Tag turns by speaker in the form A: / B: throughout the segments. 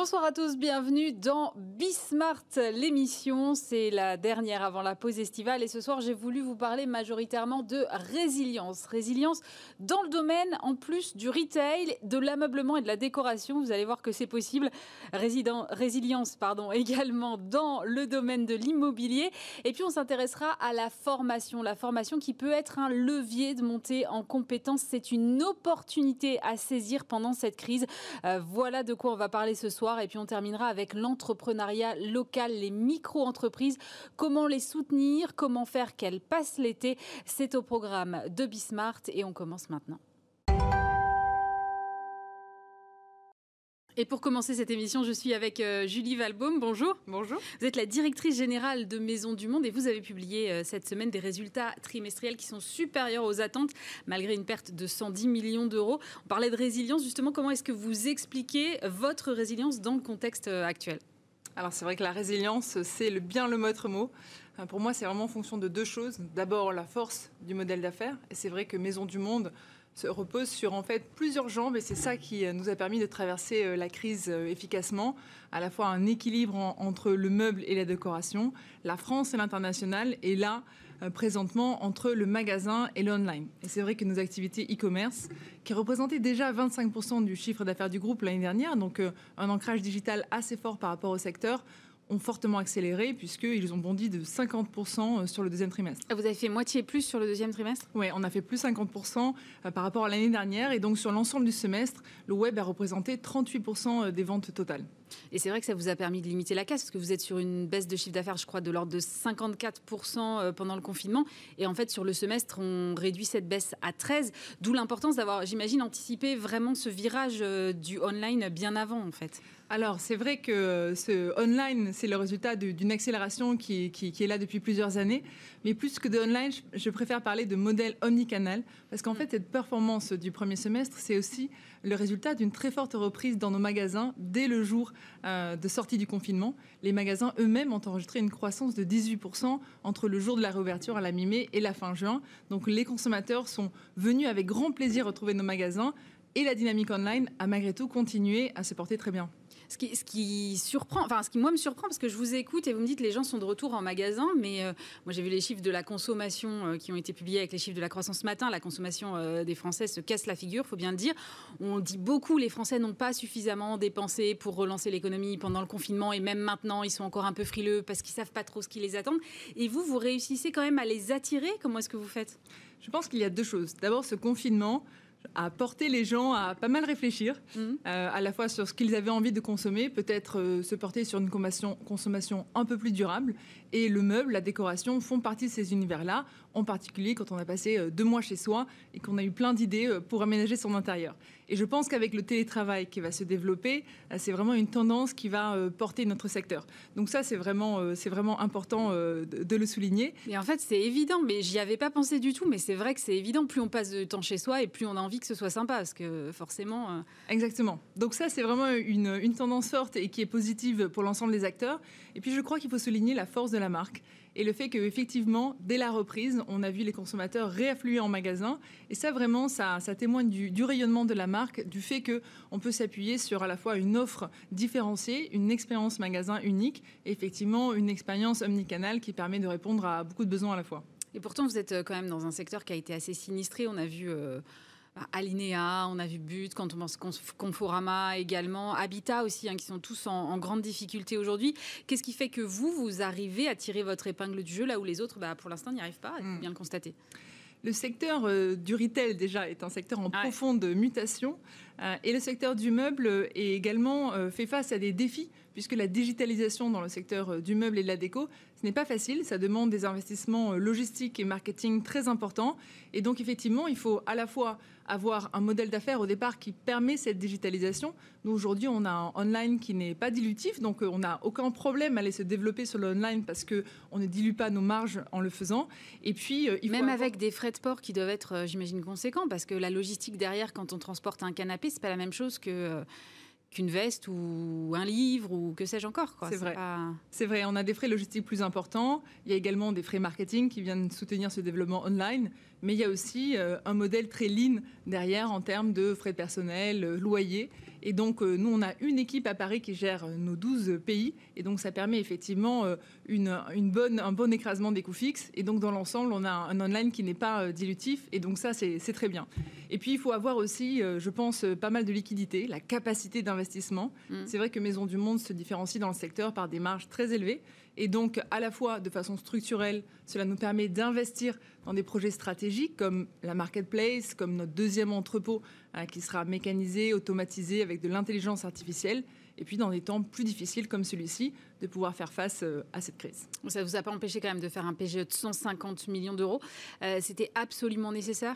A: Bonsoir à tous, bienvenue dans Bismart, l'émission. C'est la dernière avant la pause estivale et ce soir j'ai voulu vous parler majoritairement de résilience. Résilience dans le domaine en plus du retail, de l'ameublement et de la décoration. Vous allez voir que c'est possible. résilience pardon, également dans le domaine de l'immobilier. Et puis on s'intéressera à la formation. La formation qui peut être un levier de montée en compétences. C'est une opportunité à saisir pendant cette crise. Euh, voilà de quoi on va parler ce soir et puis on terminera avec l'entrepreneuriat local, les micro-entreprises. Comment les soutenir? Comment faire qu'elles passent l'été? C'est au programme de Bismart et on commence maintenant. Et pour commencer cette émission, je suis avec euh, Julie Valbaum. Bonjour.
B: Bonjour.
A: Vous êtes la directrice générale de Maison du Monde et vous avez publié euh, cette semaine des résultats trimestriels qui sont supérieurs aux attentes malgré une perte de 110 millions d'euros. On parlait de résilience. Justement, comment est-ce que vous expliquez votre résilience dans le contexte euh, actuel?
B: Alors c'est vrai que la résilience, c'est le, bien le maître mot. Pour moi, c'est vraiment en fonction de deux choses. D'abord, la force du modèle d'affaires. Et c'est vrai que Maison du Monde se repose sur en fait plusieurs jambes et c'est ça qui euh, nous a permis de traverser euh, la crise euh, efficacement, à la fois un équilibre entre le meuble et la décoration, la France et l'international et là présentement entre le magasin et l'online. Et c'est vrai que nos activités e-commerce, qui représentaient déjà 25% du chiffre d'affaires du groupe l'année dernière, donc un ancrage digital assez fort par rapport au secteur, ont fortement accéléré puisqu'ils ont bondi de 50% euh, sur le deuxième trimestre.
A: Ah, vous avez fait moitié plus sur le deuxième trimestre?
B: Oui, on a fait plus 50% euh, par rapport à l'année dernière et donc sur l'ensemble du semestre, le web a représenté 38% euh, des ventes totales.
A: Et c'est vrai que ça vous a permis de limiter la casse, parce que vous êtes sur une baisse de chiffre d'affaires, je crois, de l'ordre de 54% pendant le confinement. Et en fait, sur le semestre, on réduit cette baisse à 13, d'où l'importance d'avoir, j'imagine, anticipé vraiment ce virage du online bien avant, en fait.
B: Alors, c'est vrai que ce online, c'est le résultat d'une accélération qui, est là depuis plusieurs années. Mais plus que de online, je préfère parler de modèle omnicanal, parce qu'en mm. fait, cette performance du premier semestre, c'est aussi le résultat d'une très forte reprise dans nos magasins dès le jour euh, de sortie du confinement. Les magasins eux-mêmes ont enregistré une croissance de 18% entre le jour de la réouverture à la mi-mai et la fin juin. Donc, les consommateurs sont venus avec grand plaisir retrouver nos magasins et la dynamique online a malgré tout continué à se porter très bien.
A: Ce qui, ce me surprend, parce que je vous écoute et vous me dites les gens sont de retour en magasin, mais euh, moi j'ai vu les chiffres de la consommation euh, qui ont été publiés avec les chiffres de la croissance ce matin. La consommation euh, des Français se casse la figure, faut bien le dire. On dit beaucoup, les Français n'ont pas suffisamment dépensé pour relancer l'économie pendant le confinement et même maintenant ils sont encore un peu frileux parce qu'ils savent pas trop ce qui les attend. Et vous, vous réussissez quand même à les attirer? Comment est-ce que vous faites?
B: Je pense qu'il y a deux choses. D'abord, ce confinement a porté les gens à pas mal réfléchir, mhm. euh, à la fois sur ce qu'ils avaient envie de consommer, peut-être euh, se porter sur une consommation, consommation un peu plus durable. Et le meuble, la décoration font partie de ces univers-là, en particulier quand on a passé euh, deux mois chez soi et qu'on a eu plein d'idées pour aménager son intérieur. Et je pense qu'avec le télétravail qui va se développer, c'est vraiment une tendance qui va porter notre secteur. Donc ça, c'est vraiment, c'est vraiment important de, le souligner.
A: Et en fait, c'est évident, mais j'y avais pas pensé du tout, mais c'est vrai que c'est évident. Plus on passe de temps chez soi et plus on a envie que ce soit sympa, parce que forcément... Euh,
B: Exactement. Donc ça, c'est vraiment une, une, tendance forte et qui est positive pour l'ensemble des acteurs. Et puis je crois qu'il faut souligner la force de la marque et le fait qu'effectivement, dès la reprise, on a vu les consommateurs réaffluer en magasin. Et ça, vraiment, ça, témoigne du, du, rayonnement de la marque, du fait qu'on peut s'appuyer sur à la fois une offre différenciée, une expérience magasin unique, et effectivement une expérience omnicanale qui permet de répondre à beaucoup de besoins à la fois.
A: Et pourtant, vous êtes euh, quand même dans un secteur qui a été assez sinistré. On a vu... Euh, Alinéa, on a vu But, quand on pense Conforama également, Habitat aussi, hein, qui sont tous en, grande difficulté aujourd'hui. Qu'est-ce qui fait que vous, vous arrivez à tirer votre épingle du jeu là où les autres, bah, pour l'instant, n'y arrivent pas hmm. bien le constater?
B: Le secteur euh, du retail, déjà, est un secteur en profonde mutation. Euh, et le secteur du meuble est également euh, fait face à des défis, puisque la digitalisation dans le secteur du meuble et de la déco, ce n'est pas facile, ça demande des investissements logistiques et marketing très importants. Et donc effectivement, il faut à la fois avoir un modèle d'affaires au départ qui permet cette digitalisation. Nous, aujourd'hui, on a un online qui n'est pas dilutif, donc on n'a aucun problème à aller se développer sur le online parce qu'on ne dilue pas nos marges en le faisant.
A: Et puis, il Même avec des frais de port qui doivent être, j'imagine, conséquents, parce que la logistique derrière, quand on transporte un canapé, c'est pas la même chose que euh, qu'une veste ou un livre ou que sais-je encore.
B: C'est vrai. C'est vrai. On a des frais logistiques plus importants. Il y a également des frais marketing qui viennent soutenir ce développement online. Mais il y a aussi euh, un modèle très lean derrière en termes de frais de personnel, euh, loyer. Et donc, euh, nous, on a une équipe à Paris qui gère euh, nos 12 pays. Et donc, ça permet effectivement euh, une, une bonne, un bon écrasement des coûts fixes. Et donc, dans l'ensemble, on a un online qui n'est pas dilutif. Et donc, ça, c'est très bien. Et puis, il faut avoir aussi, je pense, pas mal de liquidité, la capacité d'investissement. Mm. C'est vrai que Maison du Monde se différencie dans le secteur par des marges très élevées. Et donc, à la fois de façon structurelle, cela nous permet d'investir dans des projets stratégiques comme la marketplace, comme notre deuxième entrepôt hein, qui sera mécanisé, automatisé avec de l'intelligence artificielle. Et puis, dans des temps plus difficiles comme celui-ci, de pouvoir faire face euh, à cette crise.
A: Ça ne vous a pas empêché quand même de faire un PGE de 150 millions d'euros. Euh, c'était absolument nécessaire?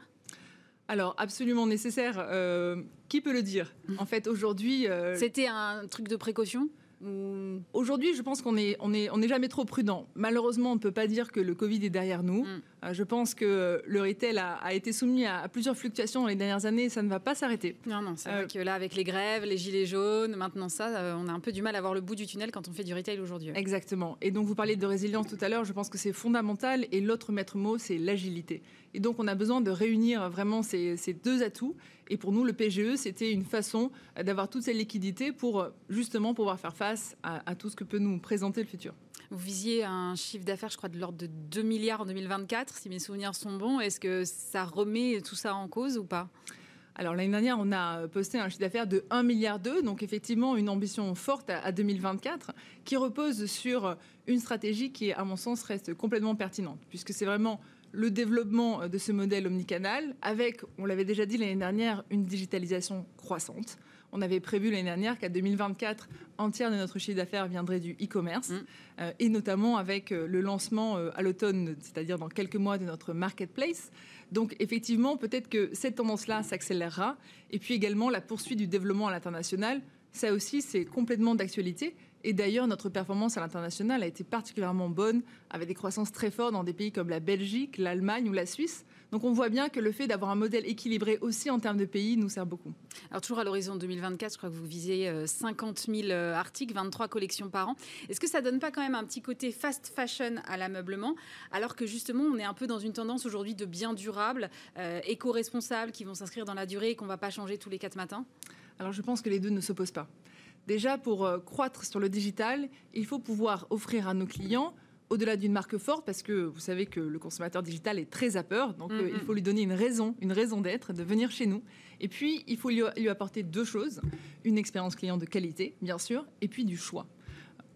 B: Alors, absolument nécessaire. Euh, qui peut le dire? En fait, aujourd'hui.
A: C'était un truc de précaution?
B: Aujourd'hui, je pense qu'on on est, on est jamais trop prudent. Malheureusement, on ne peut pas dire que le Covid est derrière nous. Mm. Euh, je pense que le retail a, été soumis à, plusieurs fluctuations dans les dernières années et ça ne va pas s'arrêter.
A: Non, non, c'est vrai euh, que là, avec les grèves, les gilets jaunes, maintenant ça, euh, on a un peu du mal à voir le bout du tunnel quand on fait du retail aujourd'hui.
B: Exactement. Et donc, vous parliez de résilience tout à l'heure, je pense que c'est fondamental. Et l'autre maître mot, c'est l'agilité. Et donc, on a besoin de réunir vraiment ces, deux atouts. Et pour nous, le PGE, c'était une façon d'avoir toutes ces liquidités pour justement pouvoir faire face à, à tout ce que peut nous présenter le futur.
A: Vous visiez un chiffre d'affaires, je crois, de l'ordre de 2 milliards en 2024, si mes souvenirs sont bons. Est-ce que ça remet tout ça en cause ou pas?
B: Alors l'année dernière, on a posté un chiffre d'affaires de 1 milliard donc effectivement une ambition forte à 2024 qui repose sur une stratégie qui, à mon sens, reste complètement pertinente, puisque c'est vraiment le développement de ce modèle omnicanal avec, on l'avait déjà dit l'année dernière, une digitalisation croissante. On avait prévu l'année dernière qu'à 2024, un tiers de notre chiffre d'affaires viendrait du e-commerce, mm. euh, et notamment avec euh, le lancement euh, à l'automne, c'est-à-dire dans quelques mois, de notre marketplace. Donc effectivement, peut-être que cette tendance-là s'accélérera, et puis également la poursuite du développement à l'international. Ça aussi, c'est complètement d'actualité. Et d'ailleurs, notre performance à l'international a été particulièrement bonne, avec des croissances très fortes dans des pays comme la Belgique, l'Allemagne ou la Suisse. Donc on voit bien que le fait d'avoir un modèle équilibré aussi en termes de pays nous sert beaucoup.
A: Alors toujours à l'horizon 2024, je crois que vous visez 50 euh, 000 euh, articles, 23 collections par an. Est-ce que ça donne pas quand même un petit côté fast fashion à l'ameublement, alors que justement on est un peu dans une tendance aujourd'hui de biens durables, euh, éco-responsables, qui vont s'inscrire dans la durée et qu'on va pas changer tous les quatre matins?
B: Alors je pense que les deux ne s'opposent pas. Déjà, pour croître sur le digital, il faut pouvoir offrir à nos clients au-delà d'une marque forte, parce que vous savez que le consommateur digital est très à peur, donc euh, il faut lui donner une raison, une raison d'être, de venir chez nous. Et puis, il faut lui, apporter deux choses. Une expérience client de qualité, bien sûr, et puis du choix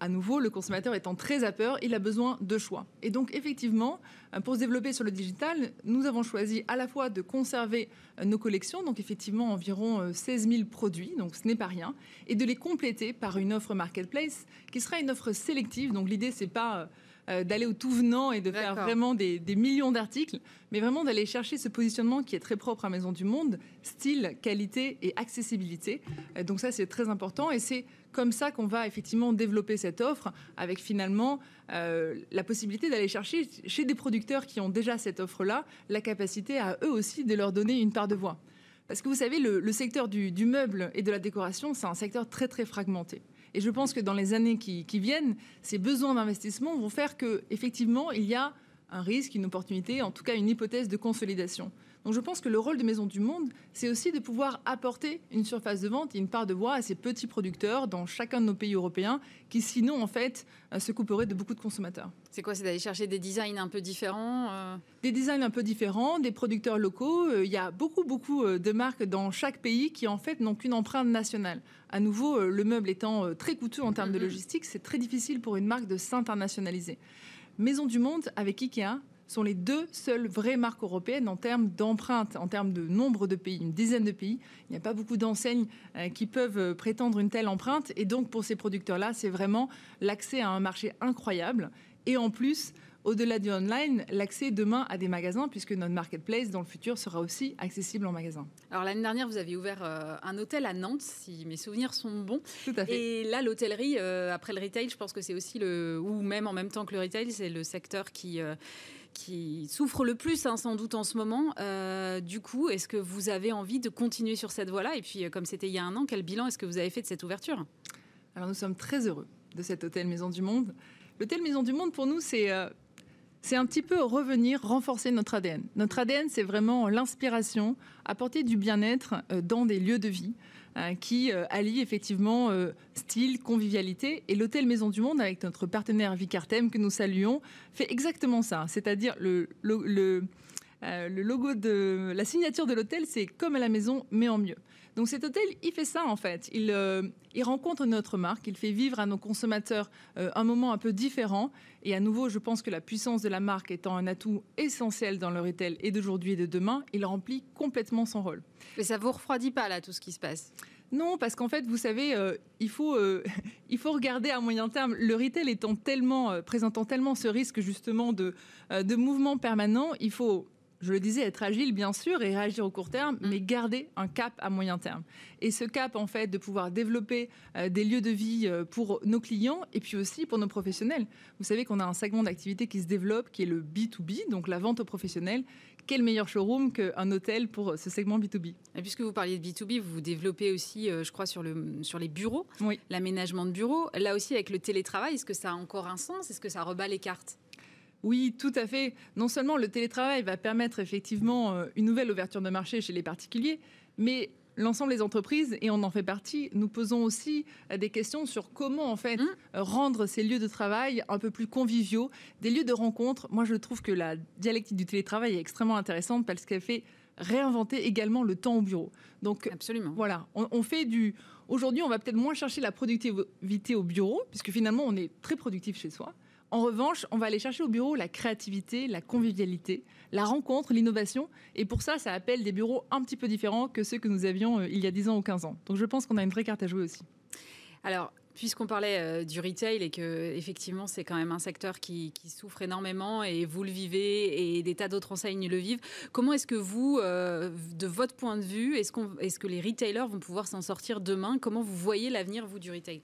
B: à nouveau, le consommateur étant très à peur, il a besoin de choix. Et donc, effectivement, euh, pour se développer sur le digital, nous avons choisi à la fois de conserver euh, nos collections, donc effectivement environ 16 000 produits, donc ce n'est pas rien, et de les compléter par une offre marketplace qui sera une offre sélective. Donc, l'idée, c'est pas euh, d'aller au tout venant et de faire vraiment des, millions d'articles, mais vraiment d'aller chercher ce positionnement qui est très propre à Maison du Monde, style, qualité et accessibilité. Euh, donc ça, c'est très important et c'est comme ça qu'on va effectivement développer cette offre avec finalement euh, la possibilité d'aller chercher chez des producteurs qui ont déjà cette offre-là la capacité à eux aussi de leur donner une part de voix. Parce que vous savez, le, secteur du, du meuble et de la décoration, c'est un secteur très très fragmenté. Et je pense que dans les années qui, viennent, ces besoins d'investissement vont faire que effectivement il y a un risque, une opportunité, en tout cas une hypothèse de consolidation. Donc je pense que le rôle de Maison du Monde, c'est aussi de pouvoir apporter une surface de vente et une part de voix à ces petits producteurs dans chacun de nos pays européens qui sinon en fait euh, se couperaient de beaucoup de consommateurs.
A: C'est quoi? C'est d'aller chercher des designs un peu différents euh?
B: Des designs un peu différents, des producteurs locaux. Euh, il y a beaucoup beaucoup de marques dans chaque pays qui en fait n'ont qu'une empreinte nationale. À nouveau, le meuble étant très coûteux en termes de logistique, c'est très difficile pour une marque de s'internationaliser. Maison du Monde avec Ikea sont les deux seules vraies marques européennes en termes d'empreinte, en termes de nombre de pays, une dizaine de pays. Il n'y a pas beaucoup d'enseignes euh, qui peuvent euh, prétendre une telle empreinte. Et donc, pour ces producteurs-là, c'est vraiment l'accès à un marché incroyable. Et en plus, au-delà du online, l'accès demain à des magasins, puisque notre marketplace dans le futur sera aussi accessible en magasin.
A: Alors l'année dernière, vous avez ouvert euh, un hôtel à Nantes, si mes souvenirs sont bons.
B: Tout à fait.
A: Et là, l'hôtellerie, après le retail, je pense que c'est aussi le, ou même en même temps que le retail, c'est le secteur qui qui souffre le plus, hein, sans doute en ce moment. Euh, du coup, est-ce que vous avez envie de continuer sur cette voie-là? Et puis, euh, comme c'était il y a un an, quel bilan est-ce que vous avez fait de cette ouverture?
B: Alors, nous sommes très heureux de cet hôtel Maison du Monde. L'hôtel Maison du Monde, pour nous, c'est euh, c'est un petit peu revenir, renforcer notre ADN. Notre ADN, c'est vraiment l'inspiration, apporter du bien-être dans des lieux de vie. Qui allie effectivement style, convivialité. Et l'hôtel Maison du Monde, avec notre partenaire Vicartem que nous saluons, fait exactement ça. C'est-à-dire le, le logo de la signature de l'hôtel, c'est comme à la maison, mais en mieux. Donc cet hôtel, il fait ça en fait. Il, euh, il rencontre notre marque, il fait vivre à nos consommateurs euh, un moment un peu différent. Et à nouveau, je pense que la puissance de la marque étant un atout essentiel dans le retail et d'aujourd'hui et de demain, il remplit complètement son rôle.
A: Mais ça vous refroidit pas là tout ce qui se passe?
B: Non, parce qu'en fait, vous savez, euh, il, faut, il faut regarder à moyen terme. Le retail étant tellement, présentant tellement ce risque justement de, de mouvement permanent, il faut je le disais, être agile, bien sûr, et réagir au court terme, mm. mais garder un cap à moyen terme. Et ce cap, en fait, de pouvoir développer euh, des lieux de vie euh, pour nos clients et puis aussi pour nos professionnels. Vous savez qu'on a un segment d'activité qui se développe, qui est le B2B, donc la vente aux professionnels. Quel meilleur showroom qu'un hôtel pour ce segment B2B
A: et Puisque vous parliez de B2B, vous vous développez aussi, euh, je crois, sur, le, sur les bureaux, l'aménagement de bureaux. Là aussi, avec le télétravail, est-ce que ça a encore un sens? Est-ce que ça rebat les cartes?
B: Oui, tout à fait. Non seulement le télétravail va permettre effectivement euh, une nouvelle ouverture de marché chez les particuliers, mais l'ensemble des entreprises, et on en fait partie, nous posons aussi euh, des questions sur comment en fait mmh. rendre ces lieux de travail un peu plus conviviaux, des lieux de rencontre. Moi, je trouve que la dialectique du télétravail est extrêmement intéressante parce qu'elle fait réinventer également le temps au bureau.
A: Donc, absolument.
B: Voilà, on fait du. Aujourd'hui, on va peut-être moins chercher la productivité au bureau, puisque finalement, on est très productif chez soi. En revanche, on va aller chercher au bureau la créativité, la convivialité, la rencontre, l'innovation. Et pour ça, ça appelle des bureaux un petit peu différents que ceux que nous avions euh, il y a 10 ans ou 15 ans. Donc je pense qu'on a une vraie carte à jouer aussi.
A: Alors, puisqu'on parlait euh, du retail et que effectivement c'est quand même un secteur qui, souffre énormément et vous le vivez et des tas d'autres enseignes le vivent, comment est-ce que vous, euh, de votre point de vue, est-ce, que les retailers vont pouvoir s'en sortir demain? Comment vous voyez l'avenir vous du retail?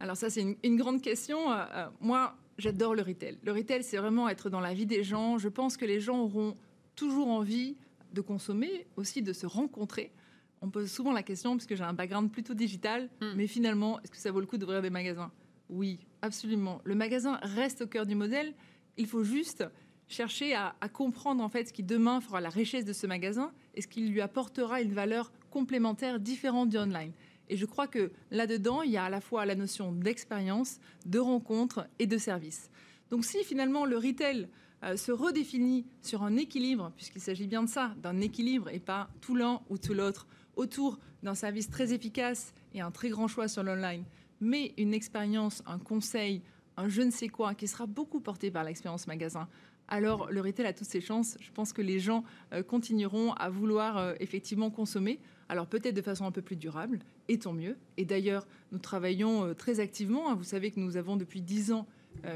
B: Alors ça, c'est une, grande question. Euh, euh, moi, j'adore le retail. Le retail, c'est vraiment être dans la vie des gens. Je pense que les gens auront toujours envie de consommer, aussi de se rencontrer. On pose souvent la question, puisque j'ai un background plutôt digital, hmm. mais finalement, est-ce que ça vaut le coup d'ouvrir des magasins? Oui, absolument. Le magasin reste au cœur du modèle. Il faut juste chercher à, à, comprendre en fait ce qui demain fera la richesse de ce magasin et ce qui lui apportera une valeur complémentaire différente du online. Et je crois que là-dedans, il y a à la fois la notion d'expérience, de rencontre et de service. Donc si finalement le retail euh, se redéfinit sur un équilibre, puisqu'il s'agit bien de ça, d'un équilibre et pas tout l'un ou tout l'autre, autour d'un service très efficace et un très grand choix sur l'online, mais une expérience, un conseil, un je ne sais quoi qui sera beaucoup porté par l'expérience magasin, alors le retail a toutes ses chances. Je pense que les gens euh, continueront à vouloir euh, effectivement consommer. Alors peut-être de façon un peu plus durable, et tant mieux. Et d'ailleurs, nous travaillons euh, très activement. Hein. Vous savez que nous avons depuis dix ans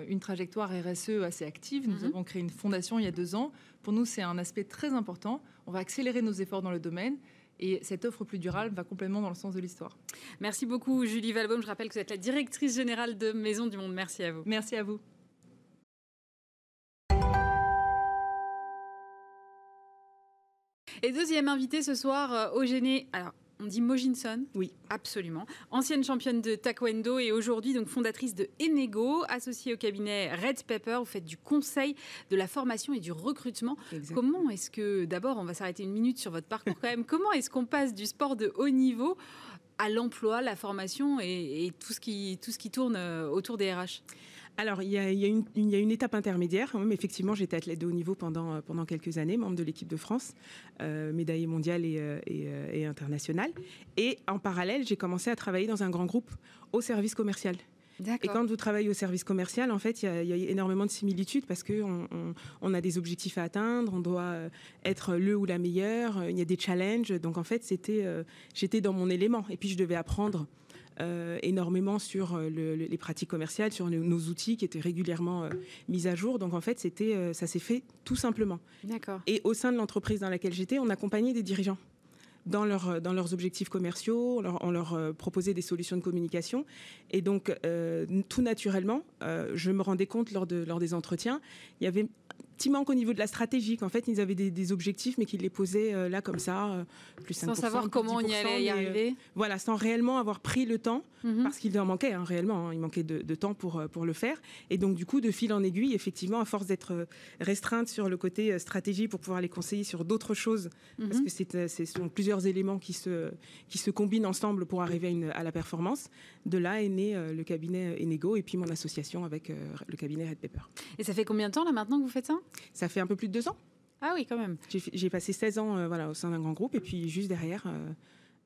B: une trajectoire RSE assez active. Nous mhm. avons créé une fondation il y a deux ans. Pour nous, c'est un aspect très important. On va accélérer nos efforts dans le domaine. Et cette offre plus durable va complètement dans le sens de l'histoire.
A: Merci beaucoup, Julie Valbaum. Je rappelle que vous êtes la directrice générale de Maison du Monde. Merci à vous.
B: Merci à vous.
A: Et deuxième invité ce soir, euh, Eugénie. Alors, on dit Mojinson
B: Oui.
A: Absolument. Ancienne championne de taekwondo et aujourd'hui donc fondatrice de Enego, associée au cabinet Red Pepper. Vous faites du conseil, de la formation et du recrutement. Comment est-ce que, d'abord, on va s'arrêter une minute sur votre parcours quand même, comment est-ce qu'on passe du sport de haut niveau à l'emploi, la formation et, tout, ce qui, tout ce qui tourne euh, autour des RH
C: alors, il y, a, une, étape intermédiaire. effectivement, j'étais athlète de haut niveau pendant, pendant quelques années, membre de l'équipe de France, euh, médaillée mondiale et, euh, euh, et, internationale. Et en parallèle, j'ai commencé à travailler dans un grand groupe au service commercial. Et quand vous travaillez au service commercial, en fait, il y, a énormément de similitudes parce qu'on on, a des objectifs à atteindre, on doit être le ou la meilleure, il y a des challenges. Donc, en fait, c'était, j'étais dans mon élément. Et puis, je devais apprendre euh, énormément sur euh, les pratiques commerciales, sur nos, outils qui étaient régulièrement euh, mis à jour. Donc en fait, c'était, ça s'est fait tout simplement.
A: D'accord.
C: Et au sein de l'entreprise dans laquelle j'étais, on accompagnait des dirigeants dans, leur, dans leurs objectifs commerciaux, on leur, on leur, proposait des solutions de communication. Et donc, tout naturellement, je me rendais compte lors, de, lors des entretiens, il y avait petit manque au niveau de la stratégie, qu'en fait, ils avaient des, objectifs, mais qu'ils les posaient là comme ça,
A: plus 5%, Sans savoir comment on y allait y arriver.
C: voilà, sans réellement avoir pris le temps, mhm. parce qu'il en manquait hein, réellement, hein, il manquait de, temps pour, pour le faire. Et donc, du coup, de fil en aiguille, effectivement, à force d'être restreinte sur le côté stratégie pour pouvoir les conseiller sur d'autres choses, parce mhm. que ce sont plusieurs éléments qui se, qui se combinent ensemble pour arriver à, une, à la performance. De là est né le cabinet Enego et puis mon association avec le cabinet Red Pepper.
A: Et ça fait combien de temps là maintenant que vous faites ça?
C: Ça fait un peu plus de deux ans.
A: Ah oui, quand même.
C: J'ai passé 16 ans euh, voilà, au sein d'un grand groupe et puis juste derrière, euh,